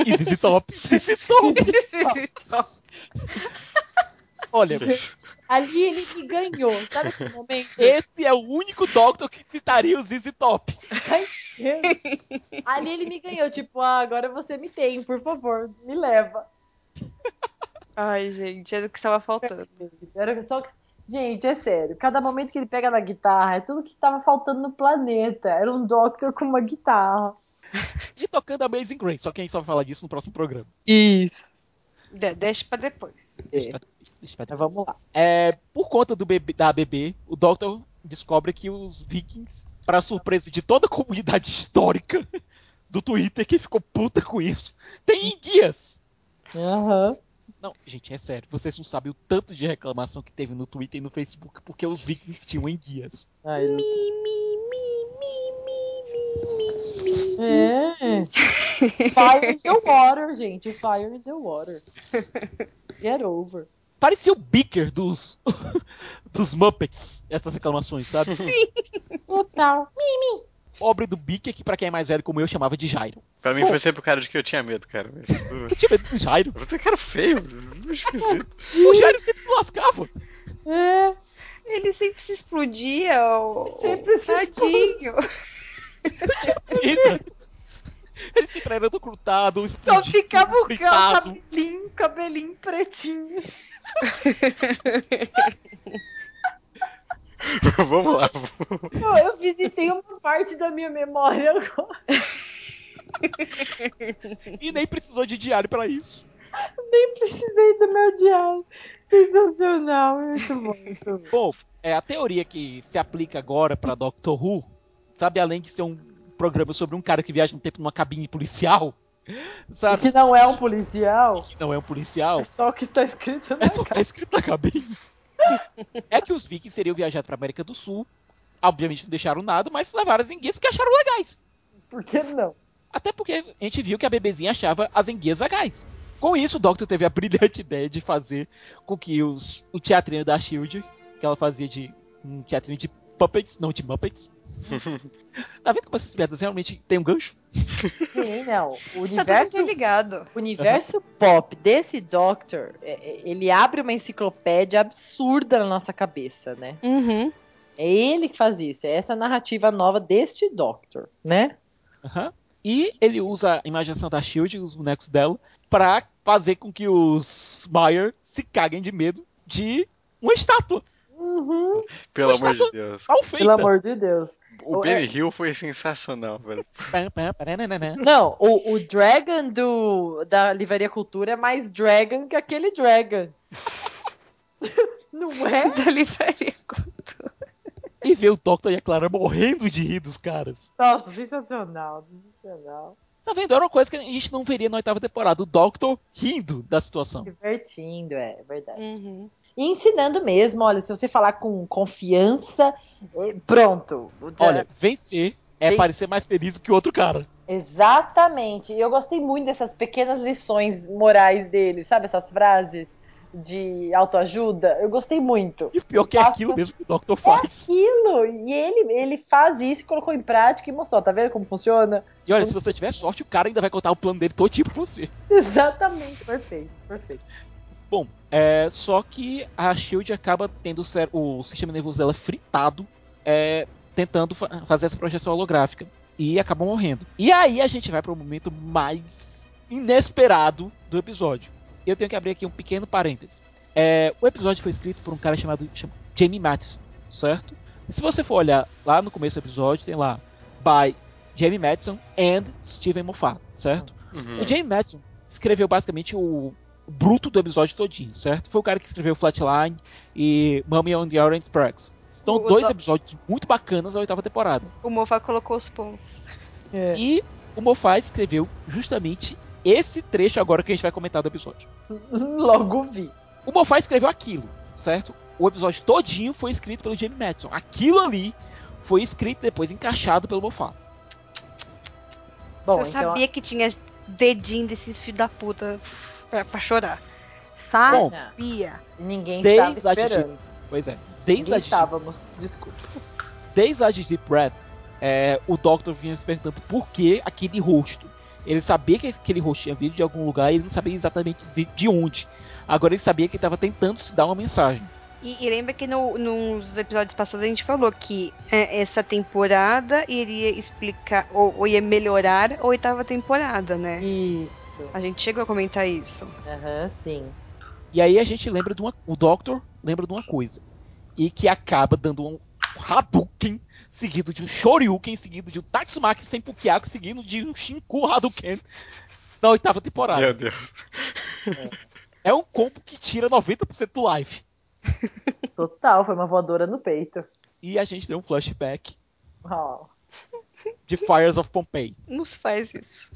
E Zizi Top. Zizi Top. Olha, Ali ele me ganhou. Sabe aquele momento? esse é o único Doctor que citaria o Zizi Top. Ali ele me ganhou. Tipo, ah, agora você me tem, por favor, me leva. Ai, gente, era o que estava faltando. Era só que. Gente, é sério. Cada momento que ele pega na guitarra é tudo que tava faltando no planeta. Era um Doctor com uma guitarra. E tocando Amazing Grace, só que a gente só vai falar disso no próximo programa. Isso. De- deixa pra depois. Deixa pra Mas depois. vamos lá. É, por conta do bebê, da bebê, o Doctor descobre que os vikings, para surpresa de toda a comunidade histórica do Twitter, que ficou puta com isso, tem guias. Aham. Não, gente, é sério. Vocês não sabem o tanto de reclamação que teve no Twitter e no Facebook porque os vikings tinham enguias. Ai, não- Mi, mi, mi, mi, mi, mi, mi. É. Fire in the water, gente. Fire in the water. Get over. Parecia o Beaker dos, dos Muppets, essas reclamações, sabe? Total. Pobre do Beaker, que pra quem é mais velho como eu, chamava de Jairo. Pra mim foi sempre o cara de que eu tinha medo, cara. Eu tinha medo do Jairo. Você cara feio, esquisito. O Jairo sempre se lascava. É. Ele sempre se explodia. o- Sempre se Tadinho. Ele sempre era Só explodido, ficava o fritado. cabelinho, cabelinho pretinho. Vamos lá. Pô, eu visitei uma parte da minha memória agora. E nem precisou de diário pra isso. Nem precisei do meu diário. Sensacional. Muito bom. Muito bom. Bom, é, a teoria que se aplica agora pra Doctor Who, sabe, além de ser um programa sobre um cara que viaja no tempo numa cabine policial, sabe, Que não é um policial. que não é um policial, É só o que está escrito na é só que tá escrito na cabine. é que os vikings seriam viajar pra América do Sul, obviamente não deixaram nada, mas levaram as enguias porque acharam legais. Por que não? Até porque a gente viu que a bebezinha achava as enguias legais. Com isso, o Doctor teve a brilhante ideia de fazer com que os, o teatrinho da Shield, que ela fazia de um teatrinho de puppets, não de muppets. Tá vendo como essas piadas realmente tem um gancho? Sim, não. O Está tudo universo, interligado. o universo pop desse Doctor, é- é- ele abre uma enciclopédia absurda na nossa cabeça, né? Uhum. É ele que faz isso. É essa narrativa nova deste Doctor, né? Aham. E ele usa a imaginação da Shield, os bonecos dela, pra fazer com que os Meyer se caguem de medo de uma estátua Uhum. Pelo amor de Deus. Pelo amor de Deus. O É- Benny Hill foi sensacional, velho. Não, o, o Dragon do, da Livraria Cultura é mais Dragon que aquele Dragon. Não é? Da livraria. E ver o Doctor e a Clara morrendo de rir dos caras. Nossa, sensacional, sensacional. Tá vendo? Era uma coisa que a gente não veria na oitava temporada. O Doctor rindo da situação. Divertindo, é, é verdade. Uhum. E ensinando mesmo, olha, se você falar com confiança, eh, pronto. Olha, vencer é parecer mais feliz do que o outro cara. Exatamente. E eu gostei muito dessas pequenas lições morais dele, sabe? Essas frases de autoajuda. Eu gostei muito. E pior que é Passa- aquilo mesmo que o Doctor É faz. aquilo. E ele, ele faz isso, colocou em prática e mostrou. Tá vendo como funciona? E olha, se você tiver sorte, o cara ainda vai contar o plano dele todinho pra você. Exatamente. Perfeito, perfeito. Bom, é, só que a Shield acaba tendo o, sistema nervoso dela fritado, é, tentando fa- fazer essa projeção holográfica. E acaba morrendo. E aí a gente vai para o momento mais inesperado do episódio. Eu tenho que abrir aqui um pequeno parêntese. É, o episódio foi escrito por um cara chamado chama- Jamie Matheson, certo? E se você for olhar lá no começo do episódio, tem lá by Jamie Matheson and Steven Moffat, certo? Uhum. O Jamie Matheson escreveu basicamente o bruto do episódio todinho, certo? Foi o cara que escreveu Flatline e Mummy on the Orange Express. Estão O- dois do- episódios muito bacanas da oitava temporada. O Mofa colocou os pontos. É. E o Moffat escreveu justamente esse trecho agora que a gente vai comentar do episódio. Logo vi. O Moffat escreveu aquilo, certo? O episódio todinho foi escrito pelo Jamie Madison. Aquilo ali foi escrito e depois encaixado pelo Moffat. Bom, eu então, sabia que tinha dedinho desse filho da puta pra, pra chorar. Bom, Sabia. ninguém desde estava a Gigi- esperando. Pois é. Desde Ninguém a, estávamos, desculpa. desde a Deep Red, é, o Doctor vinha se perguntando por que aquele rosto. Ele sabia que aquele rosto tinha vindo de algum lugar e ele não sabia exatamente de- de onde. Agora ele sabia que estava tentando se dar uma mensagem. E, e lembra que no- nos episódios passados a gente falou que é, essa temporada iria explicar, ou, ou ia melhorar a oitava temporada, né? Isso. A gente chegou a comentar isso. Aham, sim. E aí a gente lembra de uma. O Doctor lembra de uma coisa. E que acaba dando um Hadouken, seguido de um Shoryuken, seguido de um Tatsumaki sem Pukiaku, seguido de um Shinku Hadouken na oitava temporada. Meu Deus. É um combo que tira 90% do life. Total, foi uma voadora no peito. E a gente tem um flashback Ó. de Fires of Pompeii. Nos faz isso.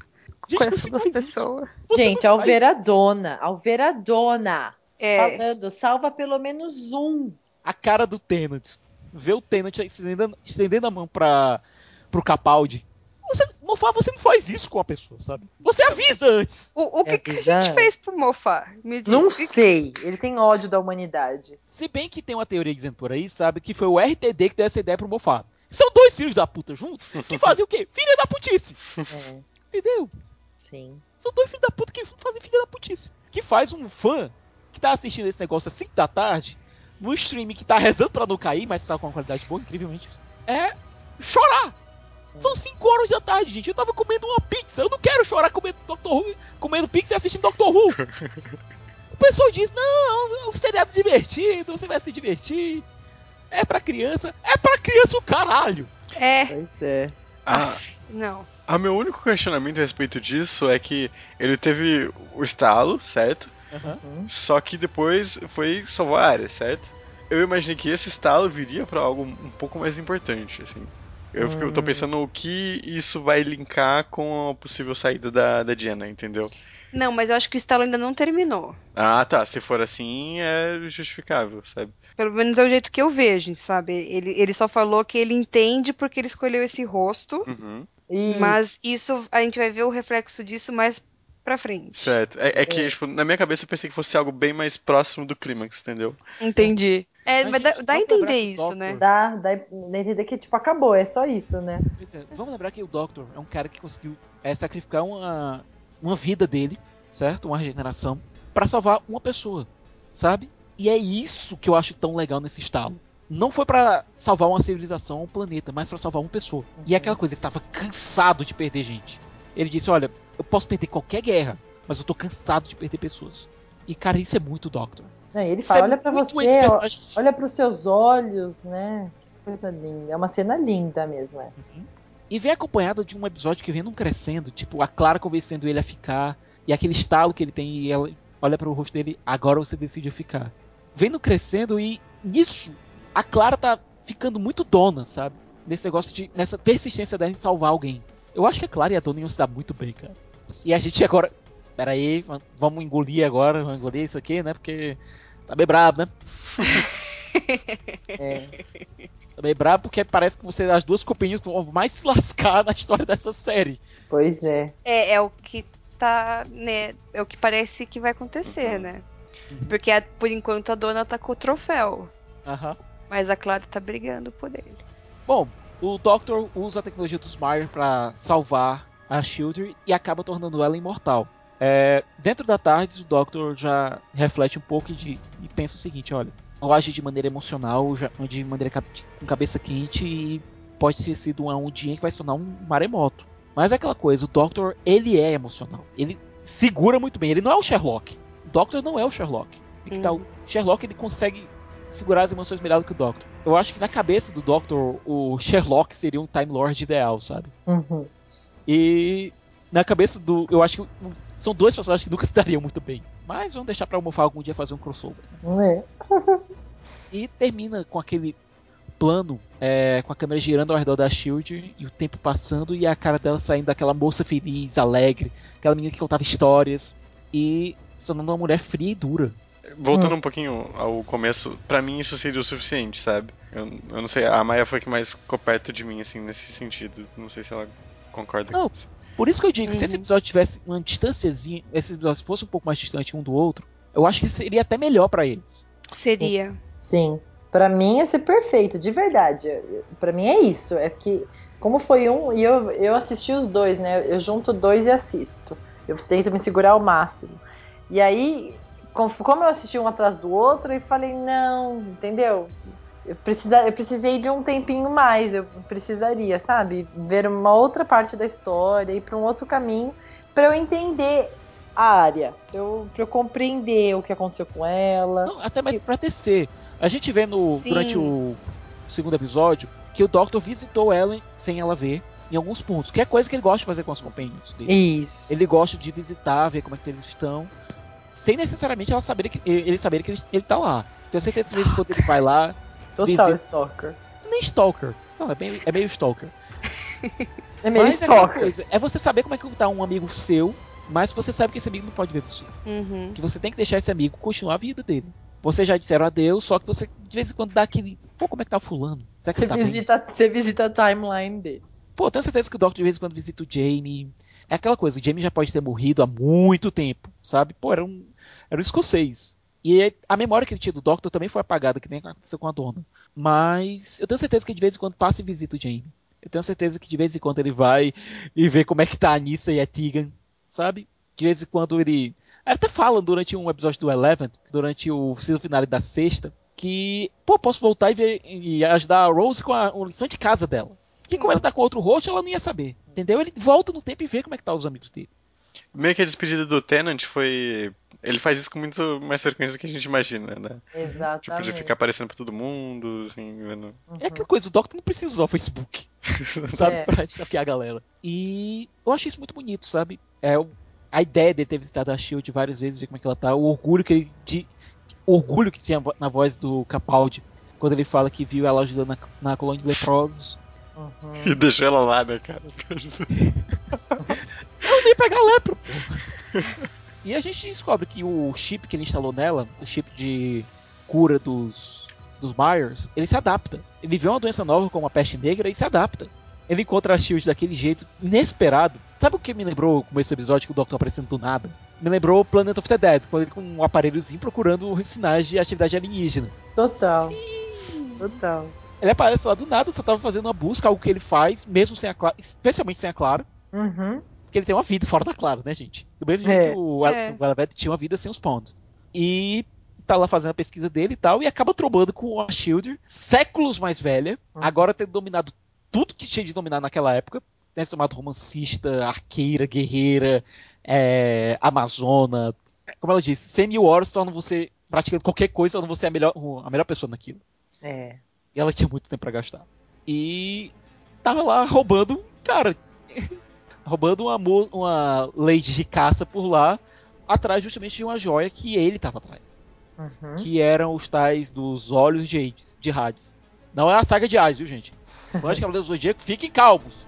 Gente, das faz pessoas. Gente, Alveradona. Alveradona. É. Falando, salva pelo menos um. A cara do Tenant. Vê o Tenant estendendo, estendendo a mão pra, pro Capaldi. Você, Mofá, você não faz isso com a pessoa, sabe? Você avisa antes. O, o que, É que a gente fez pro Mofa? Me diz. Não Que- sei. Ele tem ódio da humanidade. Se bem que tem uma teoria dizendo por aí, sabe, que foi o RTD que deu essa ideia pro Mofá. São dois filhos da puta juntos que fazem o quê? Filha da putice. É, Entendeu? Sim. São dois filhos da puta que fazem filha da putice. Que faz um fã que tá assistindo esse negócio às 5 da tarde, no stream que tá rezando pra não cair, mas tá com uma qualidade boa, incrivelmente, é chorar. São 5 horas da tarde, gente. Eu tava comendo uma pizza. Eu não quero chorar comendo Doctor Who, comendo pizza e assistindo Doctor Who. o pessoal diz: não, é um seriado divertido, você vai se divertir. É pra criança. É pra criança o caralho. É. Pois é. Ah, Não. Ah, meu único questionamento a respeito disso é que ele teve o estalo, certo? Uhum. Só que depois foi salvar a área, certo? Eu imaginei que esse estalo viria pra algo um pouco mais importante, assim. Eu, fico- eu tô Hum. pensando o que isso vai linkar com a possível saída da, da Jenna, entendeu? Não, mas eu acho que o estalo ainda não terminou. Ah, tá. Se for assim, é justificável, sabe? Pelo menos é o jeito que eu vejo, sabe? Ele, ele só falou que ele entende porque ele escolheu esse rosto, Uhum. E mas isso a gente vai ver o reflexo disso mais pra frente. Certo. É, é que, É. tipo, na minha cabeça eu pensei que fosse algo bem mais próximo do clímax, entendeu? Entendi. É, Mas, mas dá, gente, dá a entender isso, Doctor- né? dá, dá, a entender que, tipo, acabou. É só isso, né? É, Vamos lembrar que o Doctor é um cara que conseguiu é, sacrificar uma, uma vida dele, certo? Uma regeneração, pra salvar uma pessoa, sabe? E é isso que eu acho tão legal nesse estalo. Não foi pra salvar uma civilização, um planeta, mas pra salvar uma pessoa. E é aquela coisa, ele tava cansado de perder gente. Ele disse: Olha, eu posso perder qualquer guerra, mas eu tô cansado de perder pessoas. E cara, isso é muito Doctor. Não, e ele Isso fala, é olha pra muito você, personagem. olha pros seus olhos, né? Que coisa linda. É uma cena linda mesmo essa. Uhum. E vem acompanhada de um episódio que vem num crescendo, tipo, a Clara convencendo ele a ficar, e aquele estalo que ele tem, e ela olha para o rosto dele, agora você decide ficar. Vem no crescendo e nisso, a Clara tá ficando muito dona, sabe? Nesse negócio de. nessa persistência dela em salvar alguém. Eu acho que a Clara e a dona iam se dar muito bem, cara. E a gente agora. Pera aí, vamos engolir agora, vamos engolir isso aqui, né? Porque tá bem brabo, né? É. Tá bem brabo porque parece que você é as duas companhias que vão mais se lascar na história dessa série. Pois é. É, é o que tá, né? É o que parece que vai acontecer, Uhum. né? Uhum. Porque por enquanto a dona tá com o troféu. Aham. Mas a Clara tá brigando por ele. Bom, o Doctor usa a tecnologia dos Myers para salvar a Shield e acaba tornando ela imortal. É, dentro da tarde, o Doctor já reflete um pouco e, de- e pensa o seguinte: olha, eu agi de maneira emocional, de maneira com cabeça quente e pode ter sido uma ondinha que vai sonar um maremoto. Mas é aquela coisa, o Doctor ele é emocional, ele segura muito bem, ele não é o Sherlock. O Doctor não é o Sherlock. Que tal? O Sherlock ele consegue segurar as emoções melhor do que o Doctor. Eu acho que na cabeça do Doctor, o Sherlock seria um Time Lord ideal, sabe? Uhum. E na cabeça do. Eu acho que são dois personagens que nunca se dariam muito bem. Mas vamos deixar pra Almofar algum dia fazer um crossover. né? É. E termina com aquele plano é, com a câmera girando ao redor da Shield e o tempo passando e a cara dela saindo daquela moça feliz, alegre, aquela menina que contava histórias e se tornando uma mulher fria e dura. Voltando um pouquinho ao começo, pra mim isso seria o suficiente, sabe? Eu, eu não sei, a Maia foi que mais ficou perto de mim, assim, nesse sentido. Não sei se ela concorda Não. com isso. Por isso que eu digo, se esse Uhum. episódio tivesse uma distânciazinha, esses episódios fossem um pouco mais distantes um do outro, eu acho que seria até melhor pra eles. Seria. Sim. Pra mim ia ser perfeito, de verdade. Pra mim é isso. É que, como foi um, e eu, eu assisti os dois, né? Eu junto dois e assisto. Eu tento me segurar ao máximo. E aí, como eu assisti um atrás do outro, eu falei, não, entendeu? Eu, precisa, eu precisei de um tempinho mais, eu precisaria, sabe? Ver uma outra parte da história, ir pra um outro caminho, pra eu entender a área, pra eu, pra eu compreender o que aconteceu com ela. Não, até mais pra tecer. A gente vê no, Sim. durante o segundo episódio que o Doctor visitou ela sem ela ver em alguns pontos, que é coisa que ele gosta de fazer com os companheiros dele. Isso. Ele gosta de visitar, ver como é que eles estão, sem necessariamente ela saber que, ele saber que ele, ele tá lá. Tenho certeza que quando ele vai lá, Total visita- stalker. nem stalker. Não, é, bem, é meio stalker. É meio mas é stalker. coisa, é você saber como é que tá um amigo seu, mas você sabe que esse amigo não pode ver você. Uhum. Que você tem que deixar esse amigo continuar a vida dele. Vocês já disseram adeus, só que você de vez em quando dá aquele. Pô, como é que tá o fulano? Será que Você ele tá bem? visita, você visita a timeline dele. Pô, tenho certeza que o Doctor de vez em quando visita o Jamie. É aquela coisa, o Jamie já pode ter morrido há muito tempo, sabe? Pô, era um, era um escocês. E a memória que ele tinha do Doctor também foi apagada, que nem aconteceu com a dona. Mas eu tenho certeza que de vez em quando passa e visita o Jamie. Eu tenho certeza que de vez em quando ele vai e vê como é que tá a Nissa e a Tegan, sabe? De vez em quando ele. Ele até fala durante um episódio do Eleven, durante o season final da sexta, que, pô, posso voltar e, ver, e ajudar a Rose com a, a lição de casa dela. Que como ela tá com outro rosto, ela não ia saber. Entendeu? Ele volta no tempo e vê como é que tá os amigos dele. Meio que a despedida do Tenant foi. Ele faz isso com muito mais frequência do que a gente imagina, né? Exatamente. Tipo, de ficar aparecendo pra todo mundo, assim, vendo. Uhum. É aquela coisa, o Doctor não precisa usar o Facebook, sabe? É. Pra stalkear a galera. E eu achei isso muito bonito, sabe? É a ideia de ter visitado a Shield várias vezes, ver como é que ela tá, o orgulho que ele. De, o orgulho que tinha na voz do Capaldi, quando ele fala que viu ela ajudando na, na colônia de leprosos. Uhum. E deixou ela lá, né, cara? Eu nem pegar lepro, pô. E a gente descobre que o chip que ele instalou nela, o chip de cura dos, dos Myers, ele se adapta. Ele vê uma doença nova como a peste negra e se adapta. Ele encontra a Shield daquele jeito inesperado. Sabe o que me lembrou com esse episódio que o Doctor aparecendo do nada? Me lembrou Planet of the Dead, quando ele com um aparelhozinho procurando sinais de atividade alienígena. Total. Total. Ele aparece lá do nada, só tava fazendo uma busca, algo que ele faz, mesmo sem a Clara, especialmente sem a Clara. Uhum. Porque ele tem uma vida fora da Clara, né, gente? Do mesmo É. jeito que o, É. o Eleved tinha uma vida sem os Pond. E tá lá fazendo a pesquisa dele e tal, e acaba trombando com a Shield, séculos mais velha, Uhum. agora tendo dominado tudo que tinha de dominar naquela época. Tem se tomado romancista, arqueira, guerreira, é, amazona. Como ela disse, 100 mil horas tornam você, praticando qualquer coisa, tornam você a melhor, a melhor pessoa naquilo. É. E ela tinha muito tempo pra gastar. E tava lá roubando, cara, roubando uma, uma lady de caça por lá, atrás justamente de uma joia que ele tava atrás. Uhum. Que eram os tais dos olhos de Hades, de Hades. Não é a saga de Hades, viu, gente? Nós, Cavaleiros do Zodíaco, fiquem calmos.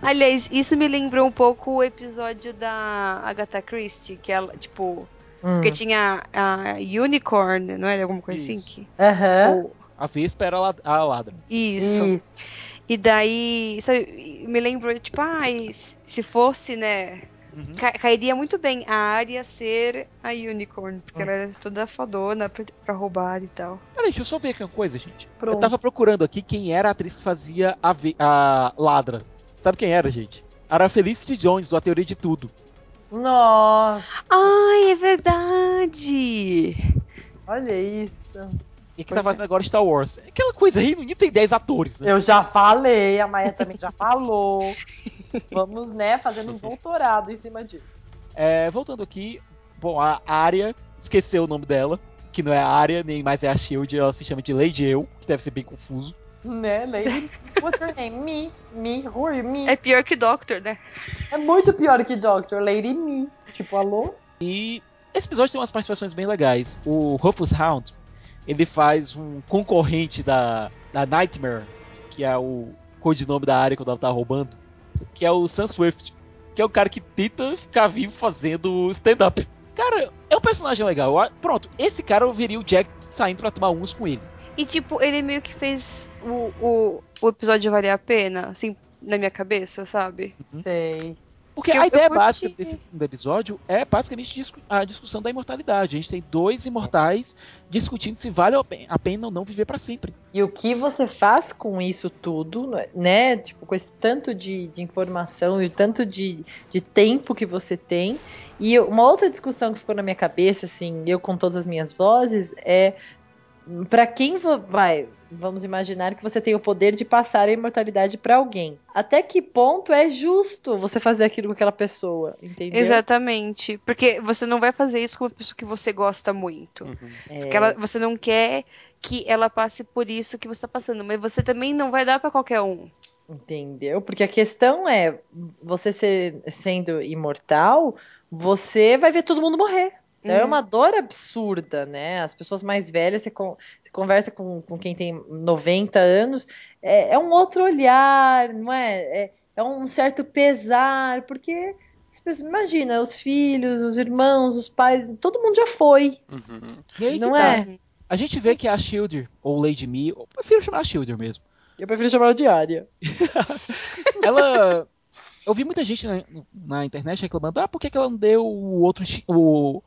Aliás, isso me lembrou um pouco o episódio da Agatha Christie, que ela, tipo, Hum. porque tinha a Unicorn, não era alguma coisa assim? Isso. Que... Aham. Ou- A Vespa era a lad- a ladra. Isso. Isso. E daí, sabe, me lembrou, tipo, ai, se fosse, né, Uhum. ca- cairia muito bem a área ser a Unicorn, porque ela é toda fodona pra, pra roubar e tal. Peraí, deixa eu só ver aqui uma coisa, gente. Eu Pronto. tava procurando aqui quem era a atriz que fazia a, a ladra. Sabe quem era, gente? Era a Felicity Jones, do A Teoria de Tudo. Nossa, Ai, é verdade! olha isso. E que Pois tá fazendo agora Star Wars. Aquela coisa aí, não tem 10 atores, né? Eu já falei, a Maia também já falou. Vamos, né, fazendo um doutorado em cima disso. É, voltando aqui, bom, a Arya esqueceu o nome dela, que não é a área, nem mais é a Shield, ela se chama de Lady Eu, que deve ser bem confuso. Né, Lady? What's your name? Me. Me. Who are you? Me. É pior que Doctor, né? É muito pior que Doctor. Lady Me. Tipo, alô? E esse episódio tem umas participações bem legais. O Rufus Hound, ele faz um concorrente da, da Nightmare, que é o codinome da área quando ela tá roubando, que é o Sam Swift, que é o cara que tenta ficar vivo fazendo stand-up. Cara, é um personagem legal. Pronto, esse cara eu veria o Jack saindo pra tomar uns com ele. E tipo, ele meio que fez o, o, o episódio valer a pena, assim, na minha cabeça, sabe? Sei. Porque Eu- a ideia básica desse segundo episódio é basicamente a discussão da imortalidade. A gente tem dois imortais discutindo se vale a pe- a pena ou não viver pra sempre. E o que você faz com isso tudo, né? Tipo, com esse tanto de, de informação e o tanto de, de tempo que você tem. E uma outra discussão que ficou na minha cabeça, assim, eu com todas as minhas vozes, é para quem vai, vamos imaginar que você tem o poder de passar a imortalidade pra alguém. Até que ponto é justo você fazer aquilo com aquela pessoa, entendeu? Exatamente. Porque você não vai fazer isso com uma pessoa que você gosta muito. É, Porque ela, você não quer que ela passe por isso que você tá passando. Mas você também não vai dar pra qualquer um. Entendeu? Porque a questão é, você ser, sendo imortal, você vai ver todo mundo morrer. Então é Uhum. uma dor absurda, né? As pessoas mais velhas, você, con- você conversa com, com quem tem 90 anos, é, é um outro olhar, não é? É, é um certo pesar, porque imagina, os filhos, os irmãos, os pais, todo mundo já foi, Uhum. E aí não que tá. é? A gente vê que a Shielder, ou Lady Me, eu prefiro chamar a Shielder mesmo. Eu prefiro chamar ela de área. Ela. Eu vi muita gente na, na internet reclamando, ah, por que, que ela não deu o outro, o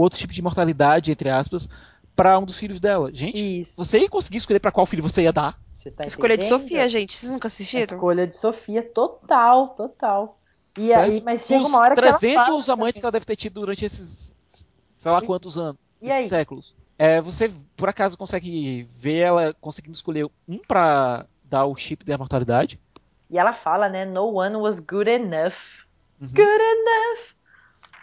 outro tipo de imortalidade, entre aspas, pra um dos filhos dela? Gente, Isso. você ia conseguir escolher pra qual filho você ia dar. Você tá Escolha de? Sofia, gente. Vocês nunca A assistiram? escolha de Sofia, total, total. E certo? aí, mas chega uma hora que ela 300 fala amantes também. que ela deve ter tido durante esses, sei lá Isso. quantos anos, E esses aí? séculos. É, você, por acaso, consegue ver ela conseguindo escolher um pra dar o chip da imortalidade? E ela fala, né? No one was good enough. Uhum. Good enough.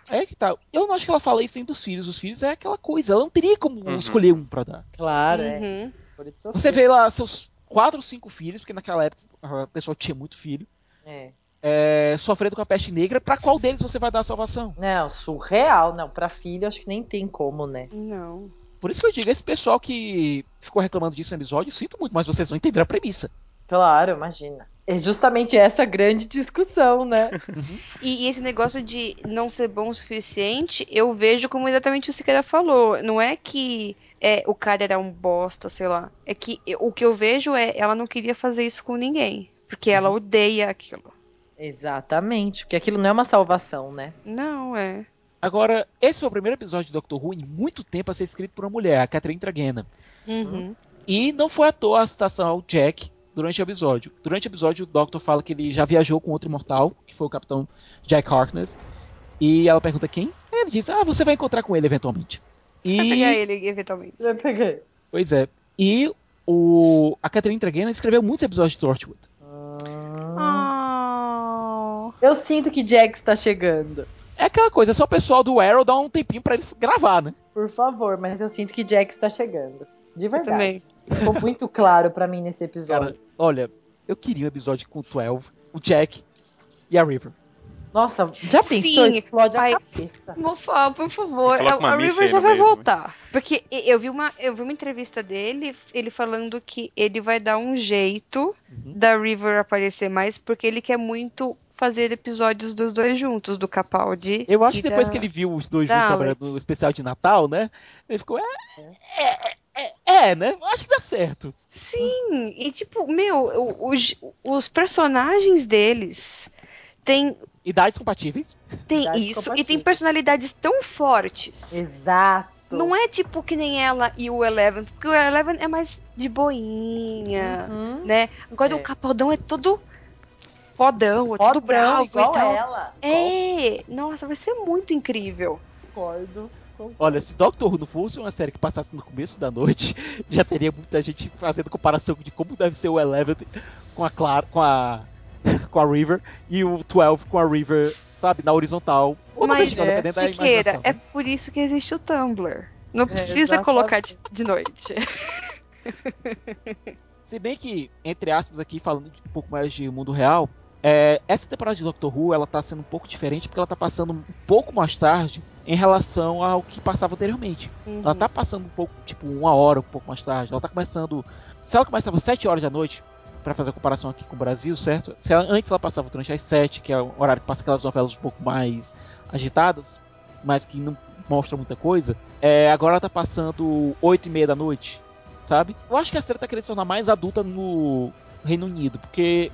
É que tá. Eu não acho que ela fala isso nem dos filhos. Os filhos é aquela coisa. Ela não teria como Uhum. escolher um pra dar. Claro, é. Uhum. Sofia. Você vê lá seus quatro ou cinco filhos, porque naquela época a pessoa tinha muito filho, É. é, sofrendo com a peste negra. Pra qual deles você vai dar a salvação? Não, surreal. Não, pra filho acho que nem tem como, né? Não. Por isso que eu digo, esse pessoal que ficou reclamando disso no episódio, sinto muito, mas vocês vão entender a premissa. Claro, imagina. É justamente essa grande discussão, né? E, e esse negócio de não ser bom o suficiente, eu vejo como exatamente o Siqueira falou. Não é que é, o cara era um bosta, sei lá. É que eu- o que eu vejo é ela não queria fazer isso com ninguém. Porque ela odeia aquilo. Exatamente. Porque aquilo não é uma salvação, né? Não, é. Agora, esse foi o primeiro episódio de Doctor Who em muito tempo a ser escrito por uma mulher, a Catherine Tragena. Uhum. E não foi à toa a citação ao Jack durante o episódio. Durante o episódio, o Doctor fala que ele já viajou com outro imortal, que foi o capitão Jack Harkness. E ela pergunta quem? Ele diz, ah, você vai encontrar com ele eventualmente. Vai pegar E, ele eventualmente. Pois é. E o, a Catherine Tragena escreveu muitos episódios de Torchwood. Oh. Eu sinto que Jax tá chegando. É aquela coisa, é só o pessoal do Arrow dar um tempinho pra ele gravar, né? Por favor, mas eu sinto que Jax tá chegando. De Eu verdade. também. Ficou muito claro pra mim nesse episódio. Cara, olha, eu queria um episódio com o 12, o Jack e a River. Nossa, já pensou? Sim, Explode vai- a cabeça. Mofá, por favor. Coloca A, a River já vai meio voltar. Porque eu vi, uma, eu vi uma entrevista dele, ele falando que ele vai dar um jeito Uhum. da River aparecer mais, porque ele quer muito fazer episódios dos dois juntos, do Capaldi. Eu acho que depois da- que ele viu os dois juntos no especial de Natal, né? Ele ficou, é, é, é, é, né? Acho que dá certo. Sim, e tipo, meu, os, os personagens deles têm, Idades compatíveis. têm Idades isso e compatíveis. têm personalidades tão fortes. Exato. Não é tipo que nem ela e o Eleven, porque o Eleven é mais de boinha, Uhum. né? Agora É. o Capaldão é todo fodão, é todo bravo igual e tal. ela. É, nossa, vai ser muito incrível. Concordo. Olha, se Doctor Who não fosse uma série que passasse no começo da noite, já teria muita gente fazendo comparação de como deve ser o Eleven com a Clara, com a com a River e o 12 com a River, sabe, na horizontal. Ou Mas, vertical, da Siqueira, é né? por isso que existe o Tumblr. Não precisa exatamente. colocar de, de noite. Se bem que, entre aspas, aqui falando um pouco mais de mundo real, é, essa temporada de Doctor Who ela tá sendo um pouco diferente porque ela tá passando um pouco mais tarde em relação ao que passava anteriormente. Ela tá passando um pouco, tipo, uma hora, um pouco mais tarde. Ela tá começando. Se ela começava às 7 horas da noite, pra fazer a comparação aqui com o Brasil, certo? Se ela, antes ela passava durante as 7, que é o horário que passa aquelas novelas um pouco mais agitadas, mas que não mostram muita coisa, é, agora ela tá passando 8 e meia da noite, sabe? Eu acho que a série tá querendo se tornar mais adulta no Reino Unido, porque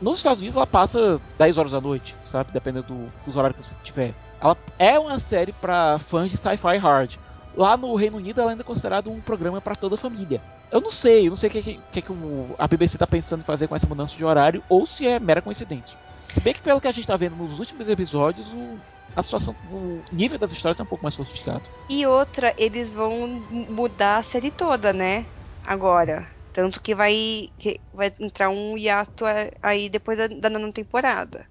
nos Estados Unidos ela passa 10 horas da noite, sabe? Dependendo do fuso horário que você tiver. Ela é uma série para fãs de sci-fi hard. Lá no Reino Unido ela ainda é considerada um programa para toda a família. Eu não sei, eu não sei o que, que, que, a BBC tá pensando em fazer com essa mudança de horário ou se é mera coincidência. Se bem que pelo que a gente tá vendo nos últimos episódios, o, a situação, o nível das histórias é um pouco mais sofisticado. E outra, eles vão mudar a série toda, né? Agora. Tanto que vai, que vai entrar um hiato aí depois da nona temporada.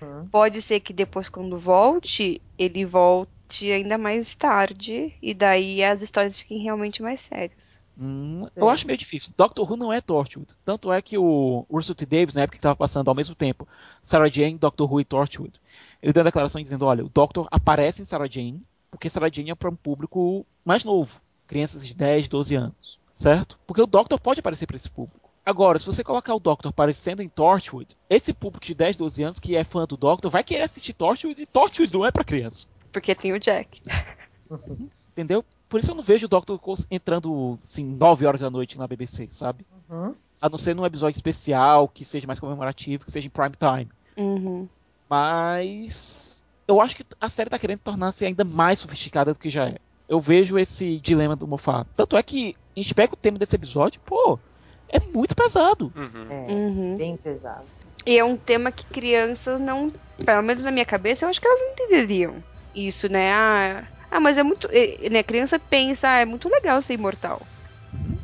Uhum. Pode ser que depois, quando volte, ele volte ainda mais tarde. E daí as histórias fiquem realmente mais sérias. Hum, eu acho meio difícil. Doctor Who não é Torchwood. Tanto é que o Ursula T. Davis, na época que estava passando ao mesmo tempo, Sarah Jane, Doctor Who e Torchwood, ele deu uma declaração dizendo: olha, o Doctor aparece em Sarah Jane, porque Sarah Jane é para um público mais novo, crianças de 10, 12 anos, certo? Porque o Doctor pode aparecer para esse público. Agora, se você colocar o Doctor aparecendo em Torchwood, esse público de 10, 12 anos que é fã do Doctor vai querer assistir Torchwood e Torchwood não é para criança. Porque tem o Jack. Entendeu? Por isso eu não vejo o Doctor entrando, assim, 9 horas da noite na BBC, sabe? Uhum. A não ser num episódio especial, que seja mais comemorativo, que seja em prime time. Uhum. Mas eu acho que a série tá querendo tornar-se ainda mais sofisticada do que já é. Eu vejo esse dilema do Moffat. Tanto é que a gente pega o tema desse episódio, pô, é muito pesado. Uhum. É, Uhum. bem pesado. E é um tema que crianças não. Pelo menos na minha cabeça, eu acho que elas não entenderiam. Isso, né? Ah, ah mas é muito. Né, a criança pensa, ah, é muito legal ser imortal.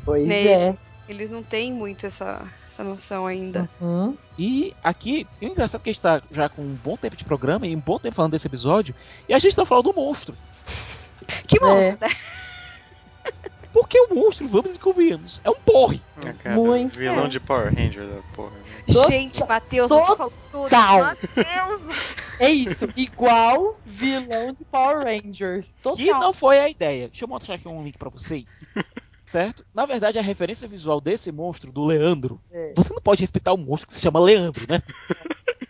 Pois Né? é. Eles não têm muito essa, essa noção ainda. Uhum. E aqui, o engraçado é que a gente tá já com um bom tempo de programa e um bom tempo falando desse episódio, e a gente tá falando do monstro. Que monstro, né? Porque o monstro, vamos e convenhamos, é um porre. Ah, cara, Muito. vilão É. de Power Ranger da porra. né? Total- Gente, Matheus, você falou tudo. total. Matheus! É isso, igual vilão de Power Rangers. Total. Que não foi a ideia. Deixa eu mostrar aqui um link pra vocês. Certo? Na verdade, a referência visual desse monstro, do Leandro, É. você não pode respeitar um monstro que se chama Leandro, né?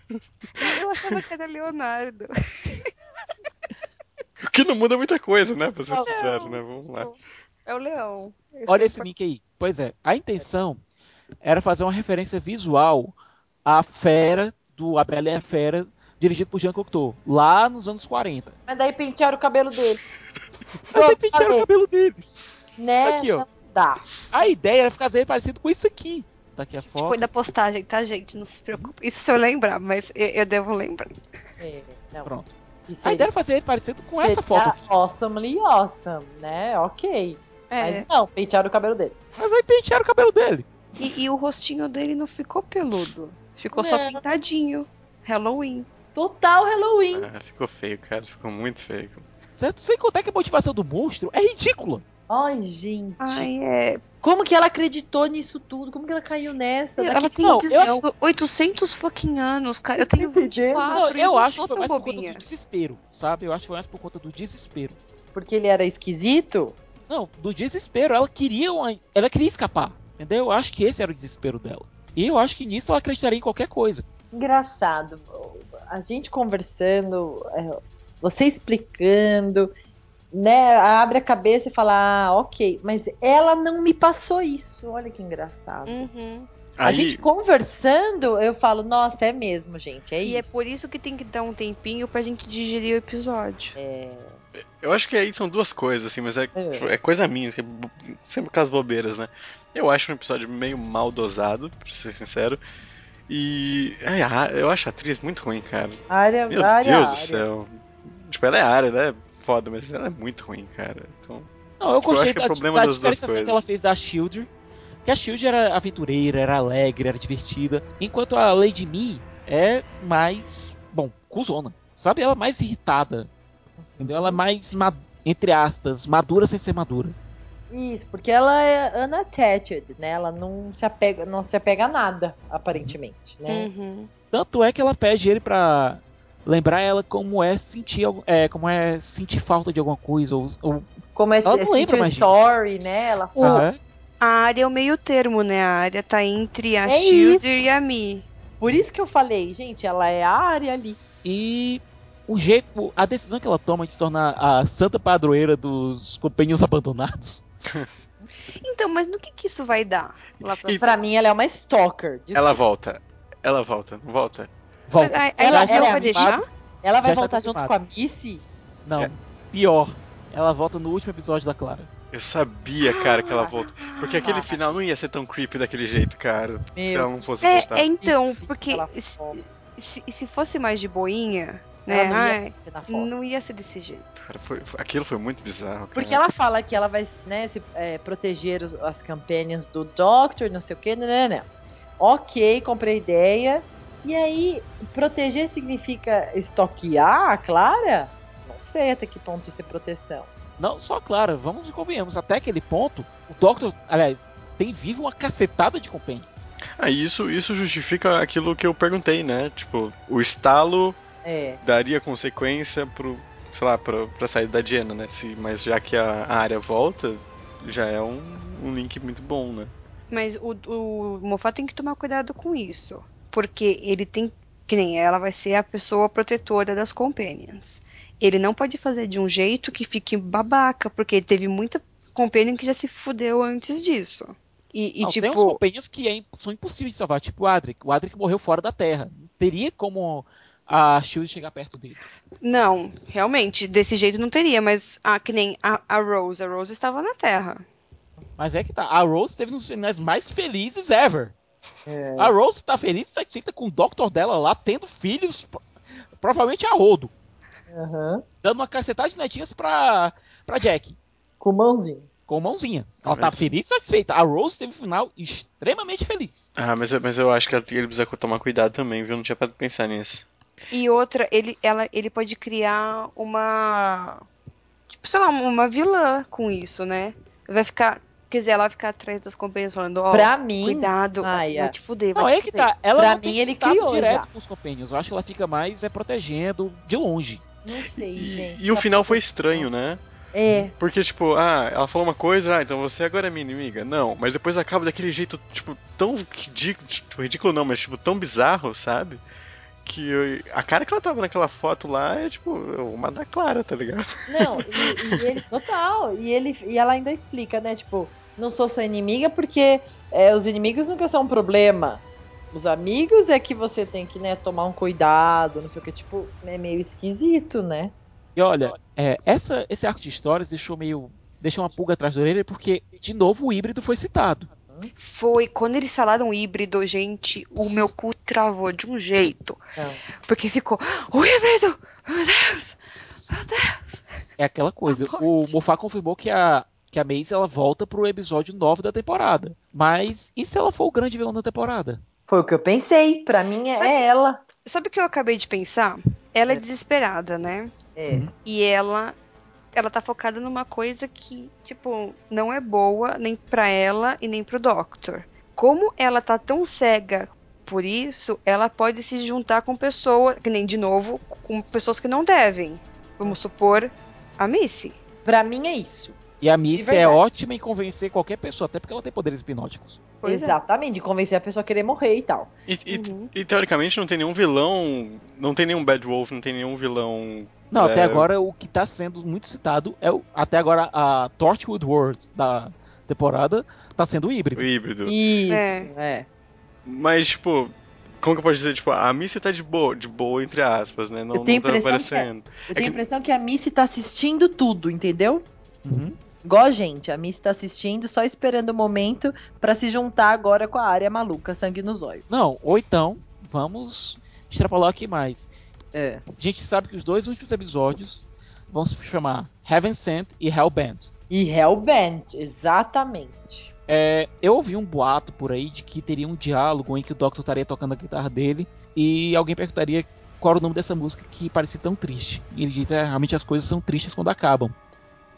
Eu achava que era Leonardo. O que não muda muita coisa, né? Pra ser sincero, né? Vamos lá. É o leão. Olha esse link aí. Pois é, a intenção era fazer uma referência visual à fera do A Bela e a Fera, dirigido por Jean Cocteau, lá nos anos 40. Mas daí pentearam o cabelo dele. Mas aí pentearam o cabelo dele. Né? Aqui, ó. Não dá. A ideia era fazer ele parecido com isso aqui. Tá aqui a A gente foto. põe na postagem, tá, gente? Não se preocupe. Isso se eu lembrar, mas eu, eu devo lembrar. É, não. Pronto. Que A seria- ideia era fazer ele parecido com essa foto aqui. Awesomely awesome, né? Ok. É. Mas não, pentearam o cabelo dele. Mas aí pentearam o cabelo dele. E, e o rostinho dele não ficou peludo. Ficou só Não. pintadinho. Halloween. Total Halloween. Ah, ficou feio, cara. Ficou muito feio. Certo? Sem contar que a motivação do monstro é ridícula. Ai, gente. Ai, é. Como que ela acreditou nisso tudo? Como que ela caiu nessa? Ela Daqui- tem Não, 18 800 fucking anos, cara. Eu tenho Entendeu? 24 Não, e eu não acho que foi mais por bobinha. conta do desespero, sabe? Eu acho que foi mais por conta do desespero. Porque ele era esquisito? Não, do desespero. Ela queria uma... ela queria escapar, entendeu? Eu acho que esse era o desespero dela. E eu acho que nisso ela acreditaria em qualquer coisa. Engraçado. A gente conversando, é, você explicando, né? Abre a cabeça e fala, ah, ok. Mas ela não me passou isso. Olha que engraçado. Uhum. A Aí, gente conversando, eu falo, nossa, é mesmo, gente. É E é isso. por isso que tem que dar um tempinho pra gente digerir o episódio. É, eu acho que aí são duas coisas, assim, mas é, É. é coisa minha, que é sempre com as bobeiras, né? Eu acho um episódio meio mal dosado, pra ser sincero. E. ai, a- eu acho a atriz muito ruim, cara. área, Meu área, Deus do área. céu. Tipo, ela é área, ela é foda, mas ela é muito ruim, cara. Então. Não, eu Tipo, gostei acho que é da, da diferenciação coisas. que ela fez da Shield. Que a Shield era aventureira, era alegre, era divertida. Enquanto a Lady Me é mais. Bom, cuzona. Sabe? Ela é mais irritada. Entendeu? Ela é mais. ma- entre aspas, madura sem ser madura. Isso, porque ela é unattached, né? Ela não se apega, não se apega a nada, aparentemente, né? Uhum. Tanto é que ela pede ele pra lembrar ela como é sentir, é, como é sentir falta de alguma coisa ou, ou Como é Ela não esse lembra mais disso. sorry, né? Ela fala. Aham. A área é o meio termo, né? A área tá entre a É Shield isso. e a Mi. Por isso que eu falei, gente, ela é a área ali. E o jeito, a decisão que ela toma de se tornar a santa padroeira dos companheiros abandonados. Então, mas no que que isso vai dar? Lá pra E- Pra mim, ela é uma stalker. Desculpa. Ela volta. Ela volta, não volta? Volta. Mas Ela- ela, ela é vai deixar? Ela vai Já voltar junto com a Missy? Não, É. pior. Ela volta no último episódio da Clara. Eu sabia, cara, que ela volta. Porque aquele Ah. final não ia ser tão creepy daquele jeito, cara. se Meu ela não fosse É, voltar. é então, porque ela se, se, se fosse mais de boinha, Ela né? não ia ai, foto. não ia ser desse jeito. Cara, foi- foi- aquilo foi muito bizarro. Porque cara. ela fala que ela vai né, se, é, proteger os- as companions do Doctor, não sei o que, né, né, né. Ok, comprei a ideia. E aí, proteger significa estoquear a Clara? Não sei até que ponto isso é proteção. Não só a Clara, vamos e convenhamos. Até aquele ponto, o Doctor, aliás, tem vivo uma cacetada de companhia. Ah, isso, isso justifica aquilo que eu perguntei, né? Tipo, o estalo É. daria consequência pro, sei lá, pra, pra saída da Diana, né? Se, mas já que a, a área volta, já é um, um link muito bom, né? Mas o, o Moffat tem que tomar cuidado com isso. Porque ele tem. Que nem ela vai ser a pessoa protetora das companions. Ele não pode fazer de um jeito que fique babaca, porque teve muita companion que já se fudeu antes disso. E, e Não, tipo. Tem uns companheiros que é são impossíveis de salvar, tipo o Adric. O Adric morreu fora da Terra. Não teria como a Shield chegar perto dele. Não, realmente, desse jeito não teria, mas ah, que nem a, a Rose. A Rose estava na Terra. Mas é que tá. A Rose teve nos finais mais felizes ever. é. A Rose tá feliz e satisfeita com o Doctor dela lá, tendo filhos, pro- provavelmente a rodo. Aham. Dando uma cacetada de netinhas pra, pra Jack. Com mãozinho. Com mãozinha. Ela tá feliz e satisfeita. A Rose teve um final extremamente feliz. Ah, mas, eu- mas eu acho que ele precisa tomar cuidado também, viu? Não tinha pra pensar nisso. E outra, ele, ela, ele pode criar uma. Tipo, sei lá, uma vilã com isso, né? Vai ficar. Quer dizer, ela vai ficar atrás das companhias falando, ó, pra mim, cuidado, Ai, vai é. te fuder, vai Não, te é que fuder. tá. Ela Pra não mim, ele criou direto já. com os companheiros. Eu acho que ela fica mais é protegendo de longe. não sei, E, gente. e o essa final foi estranho, né? É. Porque, tipo, ah, ela falou uma coisa, ah, então você agora é minha inimiga. Não, mas depois acaba daquele jeito, tipo, tão ridículo, tipo, ridículo não, mas, tipo, tão bizarro, sabe? Que eu- a cara que ela tava naquela foto lá é, tipo, uma da Clara, tá ligado? Não, e, e ele, total. E, ele, e ela ainda explica, né? Tipo, não sou sua inimiga porque é, os inimigos nunca são um problema. Os amigos é que você tem que, né, tomar um cuidado, não sei o que. Tipo, é meio esquisito, né? E olha, é, essa, esse arco de histórias deixou meio. deixou uma pulga atrás da orelha, porque, de novo, o híbrido foi citado. Foi, quando eles falaram híbrido, gente, o meu cu travou de um jeito. Não. Porque ficou, o híbrido! Meu Deus! Meu Deus! É aquela coisa. A O morte. Moffat confirmou que a, que a Maisie ela volta pro episódio 9 da temporada. Mas e se ela for o grande vilão da temporada? Foi o que eu pensei. Pra mim é, Sabe- é ela. Sabe o que eu acabei de pensar? Ela é É. desesperada, né? É. E ela ela tá focada numa coisa que, tipo, não é boa nem pra ela e nem pro Doctor. Como ela tá tão cega por isso, ela pode se juntar com pessoas, que nem de novo, com pessoas que não devem. Vamos supor a Missy. Pra mim é isso. E a Missy é ótima em convencer qualquer pessoa, até porque ela tem poderes hipnóticos. Pois é. Exatamente, de convencer a pessoa a querer morrer e tal. E, e- Uhum. e, teoricamente não tem nenhum vilão, não tem nenhum Bad Wolf, não tem nenhum vilão. Não, até É. agora o que tá sendo muito citado é o. Até agora a Torchwood World da temporada tá sendo o híbrido. híbrido. Isso, É. é. Mas, tipo, como que eu posso dizer? Tipo, a Missy tá de boa, de boa entre aspas, né? Não, Eu tenho não tá a impressão que é- aparecendo. Eu tenho que- a impressão que a Missy tá assistindo tudo, entendeu? Uhum. Igual a gente, a Missy tá assistindo, só esperando o momento pra se juntar agora com a área maluca, sangue nos olhos. Não, ou então, vamos extrapolar aqui mais. É. A gente sabe que os dois últimos episódios vão se chamar Heaven Sent e Hellbent. E Hellbent, exatamente. É, eu ouvi um boato por aí de que teria um diálogo em que o Doctor estaria tocando a guitarra dele e alguém perguntaria qual era o nome dessa música que parecia tão triste. E ele diz: é, realmente as coisas são tristes quando acabam.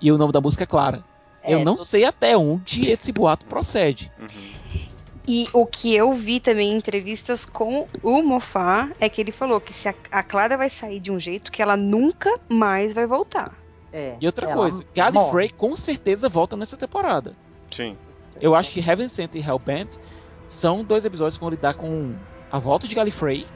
E o nome da música é Clara. É, eu não tô- sei até onde esse boato procede. Uhum. E o que eu vi também em entrevistas com o Mofá é que ele falou que se a, a Clara vai sair de um jeito que ela nunca mais vai voltar. É, E outra coisa, morre. Gallifrey com certeza volta nessa temporada. Sim. Eu acho que Heaven Sent e Hellbent são dois episódios que vão lidar com a volta de Gallifrey,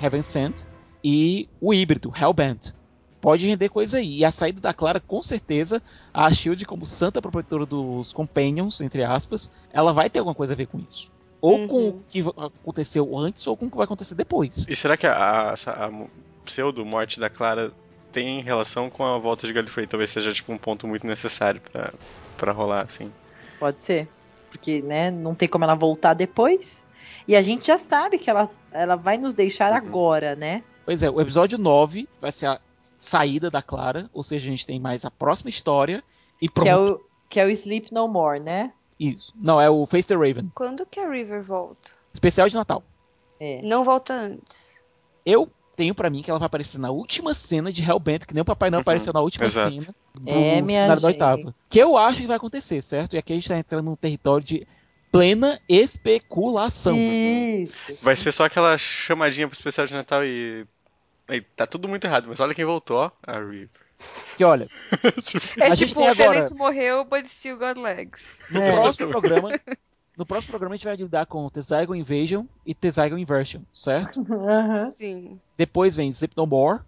Heaven Sent, e o híbrido, Hellbent. Pode render coisa aí. E a saída da Clara, com certeza, a Shield, como santa protetora dos Companions, entre aspas, ela vai ter alguma coisa a ver com isso. Ou com Uhum. o que aconteceu antes, ou com o que vai acontecer depois. E será que a, a, a mo- pseudo-morte da Clara tem relação com a volta de Gallifrey? Talvez seja tipo um ponto muito necessário pra, pra rolar, assim. Pode ser. Porque, né, não tem como ela voltar depois. E a gente já sabe que ela, ela vai nos deixar Uhum. agora, né? Pois é, o episódio 9 vai ser a saída da Clara, ou seja, a gente tem mais a próxima história e pronto. Que é, o, que é o Sleep No More, né? Isso. Não, é o Face the Raven. Quando que a River volta? Especial de Natal. É. Não volta antes. Eu tenho pra mim que ela vai aparecer na última cena de Hellbent, que nem o Papai Noel Uhum, apareceu na última exato. cena do É, minha cenário da oitava. Que eu acho que vai acontecer, certo? E aqui a gente tá entrando num território de plena especulação. Isso. Vai ser só aquela chamadinha pro especial de Natal e. Aí, tá tudo muito errado, mas olha quem voltou, ó. A Reaper. Que olha, É A gente tipo, tem o agora- Tenente morreu, but still got legs. no É. próximo programa. No próximo programa a gente vai lidar com The Zygon Invasion e The Zygon Inversion, certo? Sim. Depois vem Sleep No More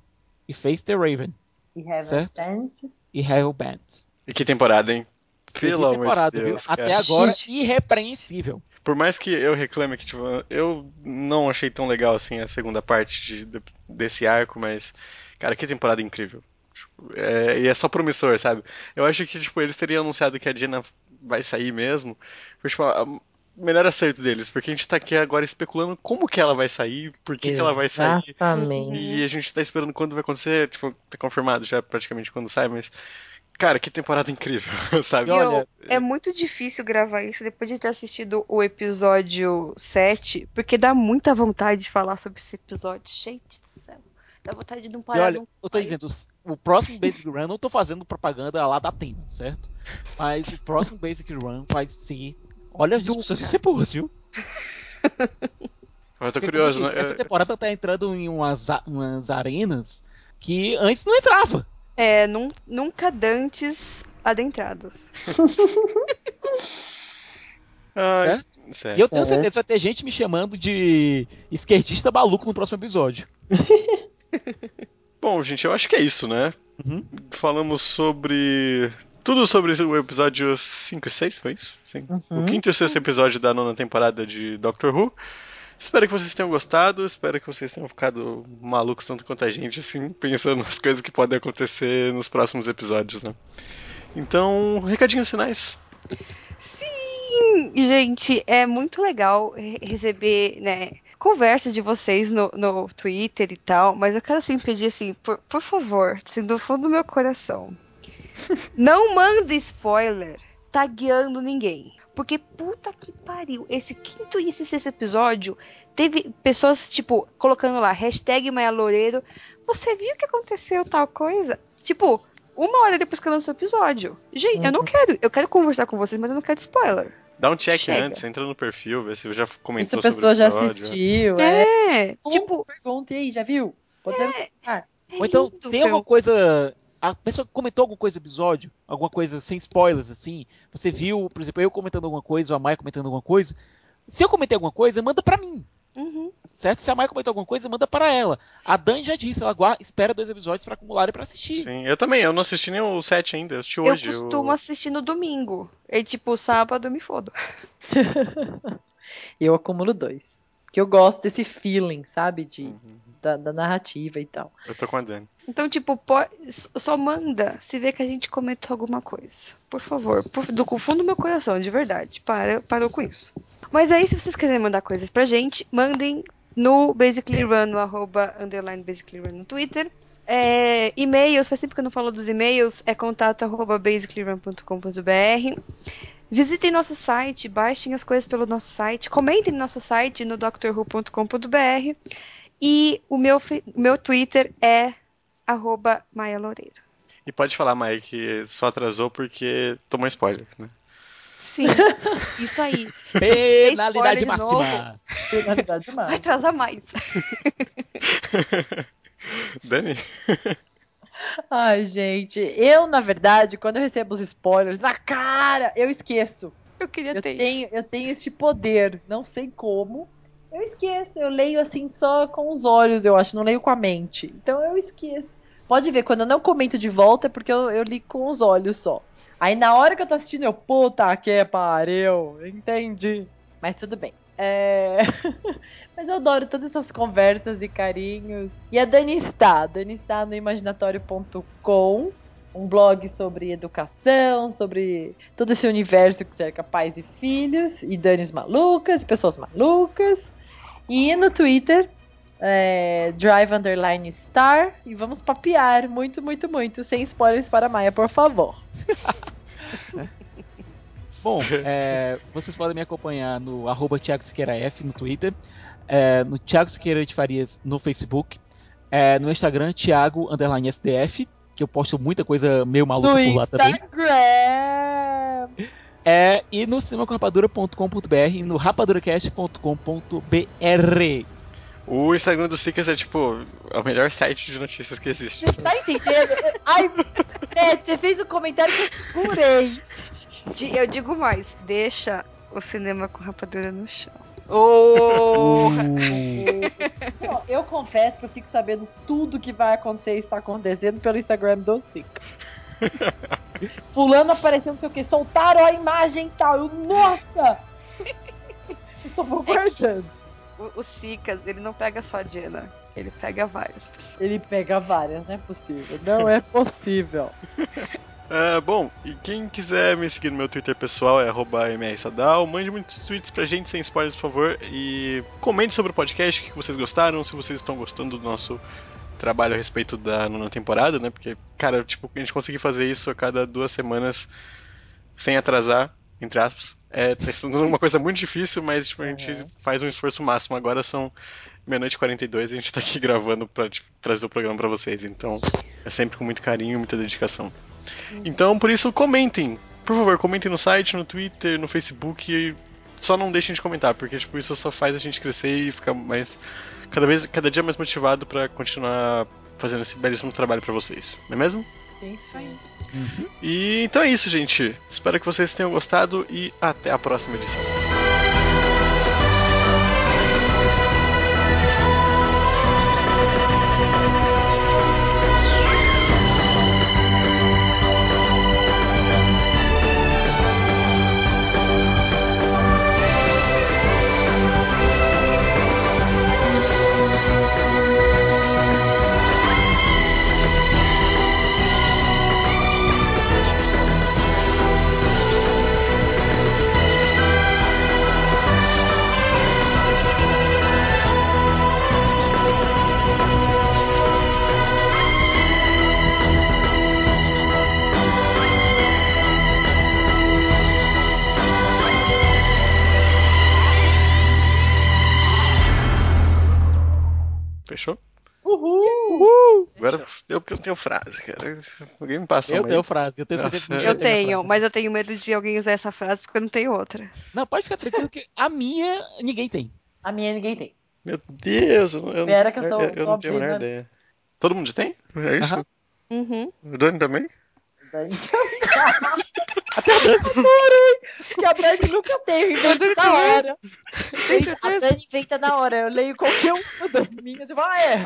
e Face the Raven E Heaven Certo. Sent. e Hellbent. E que temporada, hein? Que Pelo amor temporada, de Deus. viu? Até agora, irrepreensível. Por mais que eu reclame que, tipo, eu não achei tão legal assim a segunda parte de- de- desse arco, mas, cara, que temporada incrível. Tipo, é- e é só promissor, sabe? Eu acho que, tipo, eles teriam anunciado que a Jenna vai sair mesmo. Foi, tipo, a- melhor acerto deles, porque a gente tá aqui agora especulando como que ela vai sair, por que, que ela vai sair. Exatamente. E a gente tá esperando quando vai acontecer, tipo, tá confirmado já praticamente quando sai, mas. Cara, que temporada incrível, sabe? E olha, é muito difícil gravar isso depois de ter assistido o episódio 7, porque dá muita vontade de falar sobre esse episódio. Gente do céu. Dá vontade de não E parar. olha, num- eu tô dizendo, o próximo Basic Run, não tô fazendo propaganda lá da Atena, certo? Mas o próximo Basic Run vai ser. Olha, a gente precisa de cepos, viu? Eu tô Porque, curioso, né? disse, Essa temporada tá entrando em umas, umas arenas que antes não entrava. É, num- nunca dantes adentradas. Certo? certo. E eu tenho certeza que vai ter gente me chamando de esquerdista maluco no próximo episódio. Bom, gente, eu acho que é isso, né? Uhum. Falamos sobre. Tudo sobre o episódio 5 e 6, foi isso? Sim. Uhum. O quinto e o sexto episódio da nona temporada de Doctor Who. Espero que vocês tenham gostado, espero que vocês tenham ficado malucos tanto quanto a gente, assim, pensando nas coisas que podem acontecer nos próximos episódios, né? Então, recadinhos finais. Sim, gente, é muito legal re- receber, né, conversas de vocês no, no Twitter e tal, mas eu quero assim pedir assim, por, por favor, assim, do fundo do meu coração, não manda spoiler tagueando ninguém. Porque puta que pariu, esse quinto e esse sexto episódio teve pessoas, tipo, colocando lá, hashtag Maia Loureiro, você viu que aconteceu tal coisa? Tipo, uma hora depois que eu lanço o episódio. Gente, eu não quero, eu quero conversar com vocês, mas eu não quero spoiler. Dá um check Chega. antes, entra no perfil, vê se já Essa comentou pessoa sobre já o episódio. assistiu, é. É, tipo, Pergunta aí, já viu? Podemos ah, Ou então, lindo, tem alguma coisa. A pessoa comentou alguma coisa no episódio, alguma coisa sem spoilers, assim. Você viu, por exemplo, eu comentando alguma coisa, ou a Maia comentando alguma coisa. Se eu comentei alguma coisa, manda pra mim, Uhum. certo? Se a Maia comentou alguma coisa, manda pra ela. A Dan já disse, ela guarda, espera dois episódios pra acumularem pra assistir. Sim, eu também, eu não assisti nem o 7 ainda, eu assisti Eu hoje. costumo assistir no domingo. E tipo, sábado eu me fodo. eu acumulo dois. Que eu gosto desse feeling, sabe? De, Uhum. Da, da narrativa e tal. Eu tô com a Dani. Então, tipo, po- só manda se vê que a gente comentou alguma coisa. Por favor, por- do fundo do meu coração, de verdade. Para, parou com isso. Mas aí, se vocês quiserem mandar coisas pra gente, mandem no Basically Run, no arroba underline Basically Run no Twitter. É, e-mails, faz tempo que eu não falo dos e-mails, é contato arroba basicallyrun.com.br. Visitem nosso site, baixem as coisas pelo nosso site, comentem no nosso site no drwho.com.br. E o meu, meu Twitter é arroba Maia Loureiro. E pode falar, Mai, que só atrasou porque tomou spoiler, né? Sim, isso aí. Penalidade máxima. Penalidade vai máxima. atrasar mais. Dani? Ai, gente, eu, na verdade, quando eu recebo os spoilers na cara, eu esqueço. Eu queria Eu ter tenho, eu tenho esse poder, não sei como. Eu esqueço, eu leio assim só com os olhos, eu acho, não leio com a mente. Então eu esqueço. Pode ver, quando eu não comento de volta é porque eu, eu li com os olhos só. Aí na hora que eu tô assistindo, eu, puta que pariu, entendi. Mas tudo bem. É... Mas eu adoro todas essas conversas e carinhos. E a Dani está. Dani está no imaginatório.com, um blog sobre educação, sobre todo esse universo que cerca pais e filhos, e Danis malucas, pessoas malucas. E no Twitter, é, Drive Underline Star. E vamos papear muito, muito, muito. Sem spoilers para a Maia, por favor. Bom, é, vocês podem me acompanhar no arroba Thiago Siqueira F no Twitter, é, no Thiago Siqueira de Farias no Facebook, é, no Instagram, Thiago Underline SDF, que eu posto muita coisa meio maluca No por lá também. Instagram! É, e no cinemacorrapadura.com.br e no rapaduracast.com.br. O Instagram do Sicas é tipo o melhor site de notícias que existe. Você tá entendendo? Ai, você fez um comentário que eu segurei. Eu digo mais, deixa o cinema com rapadura no chão. Oh! Eu confesso que eu fico sabendo tudo que vai acontecer e está acontecendo pelo Instagram do Cicas. Fulano apareceu, não sei o que, soltaram a imagem e tal. Eu, nossa! Eu só vou guardando. O, o Sicas, ele não pega só a Jenna, ele pega várias pessoas. Ele pega várias, não é possível. Não é possível. Ah, bom, e quem quiser me seguir no meu Twitter pessoal é mrsadal. Mande muitos tweets pra gente sem spoilers, por favor. E comente sobre o podcast, o que vocês gostaram, se vocês estão gostando do nosso trabalho a respeito da nona temporada, né? Porque, cara, tipo, a gente conseguir fazer isso a cada duas semanas sem atrasar, entre aspas, é tá se tornando uma coisa muito difícil, mas tipo, a gente Uhum. faz um esforço máximo. Agora são meia-noite e 42 e a gente tá aqui gravando pra tipo, trazer o programa pra vocês. Então, é sempre com muito carinho e muita dedicação. Então, por isso, comentem. Por favor, comentem no site, no Twitter, no Facebook. e Só não deixem de comentar, porque tipo, isso só faz a gente crescer e ficar mais. Cada vez, cada dia mais motivado pra continuar fazendo esse belíssimo trabalho pra vocês. Não é mesmo? Sim, sim. E então é isso, gente. Espero que vocês tenham gostado e até a próxima edição. Uhul! Agora eu que eu tenho frase, cara. Alguém me passa Eu uma aí. tenho frase, eu tenho certeza que Eu tenho, frase. mas eu tenho medo de alguém usar essa frase porque eu não tenho outra. Não, pode ficar tranquilo que a minha ninguém tem. A minha ninguém tem. Meu Deus, eu, não- eu, Pera que eu tô- eu, eu tô não tenho a menor abrindo. ideia. Todo mundo já tem? É isso? Aham. Uhum. O Dani também? Dani. Adorei! Que a Dani nunca tem, inventa na hora. A Dani inventa na hora. Eu leio qualquer uma das minhas e falo, ah, é.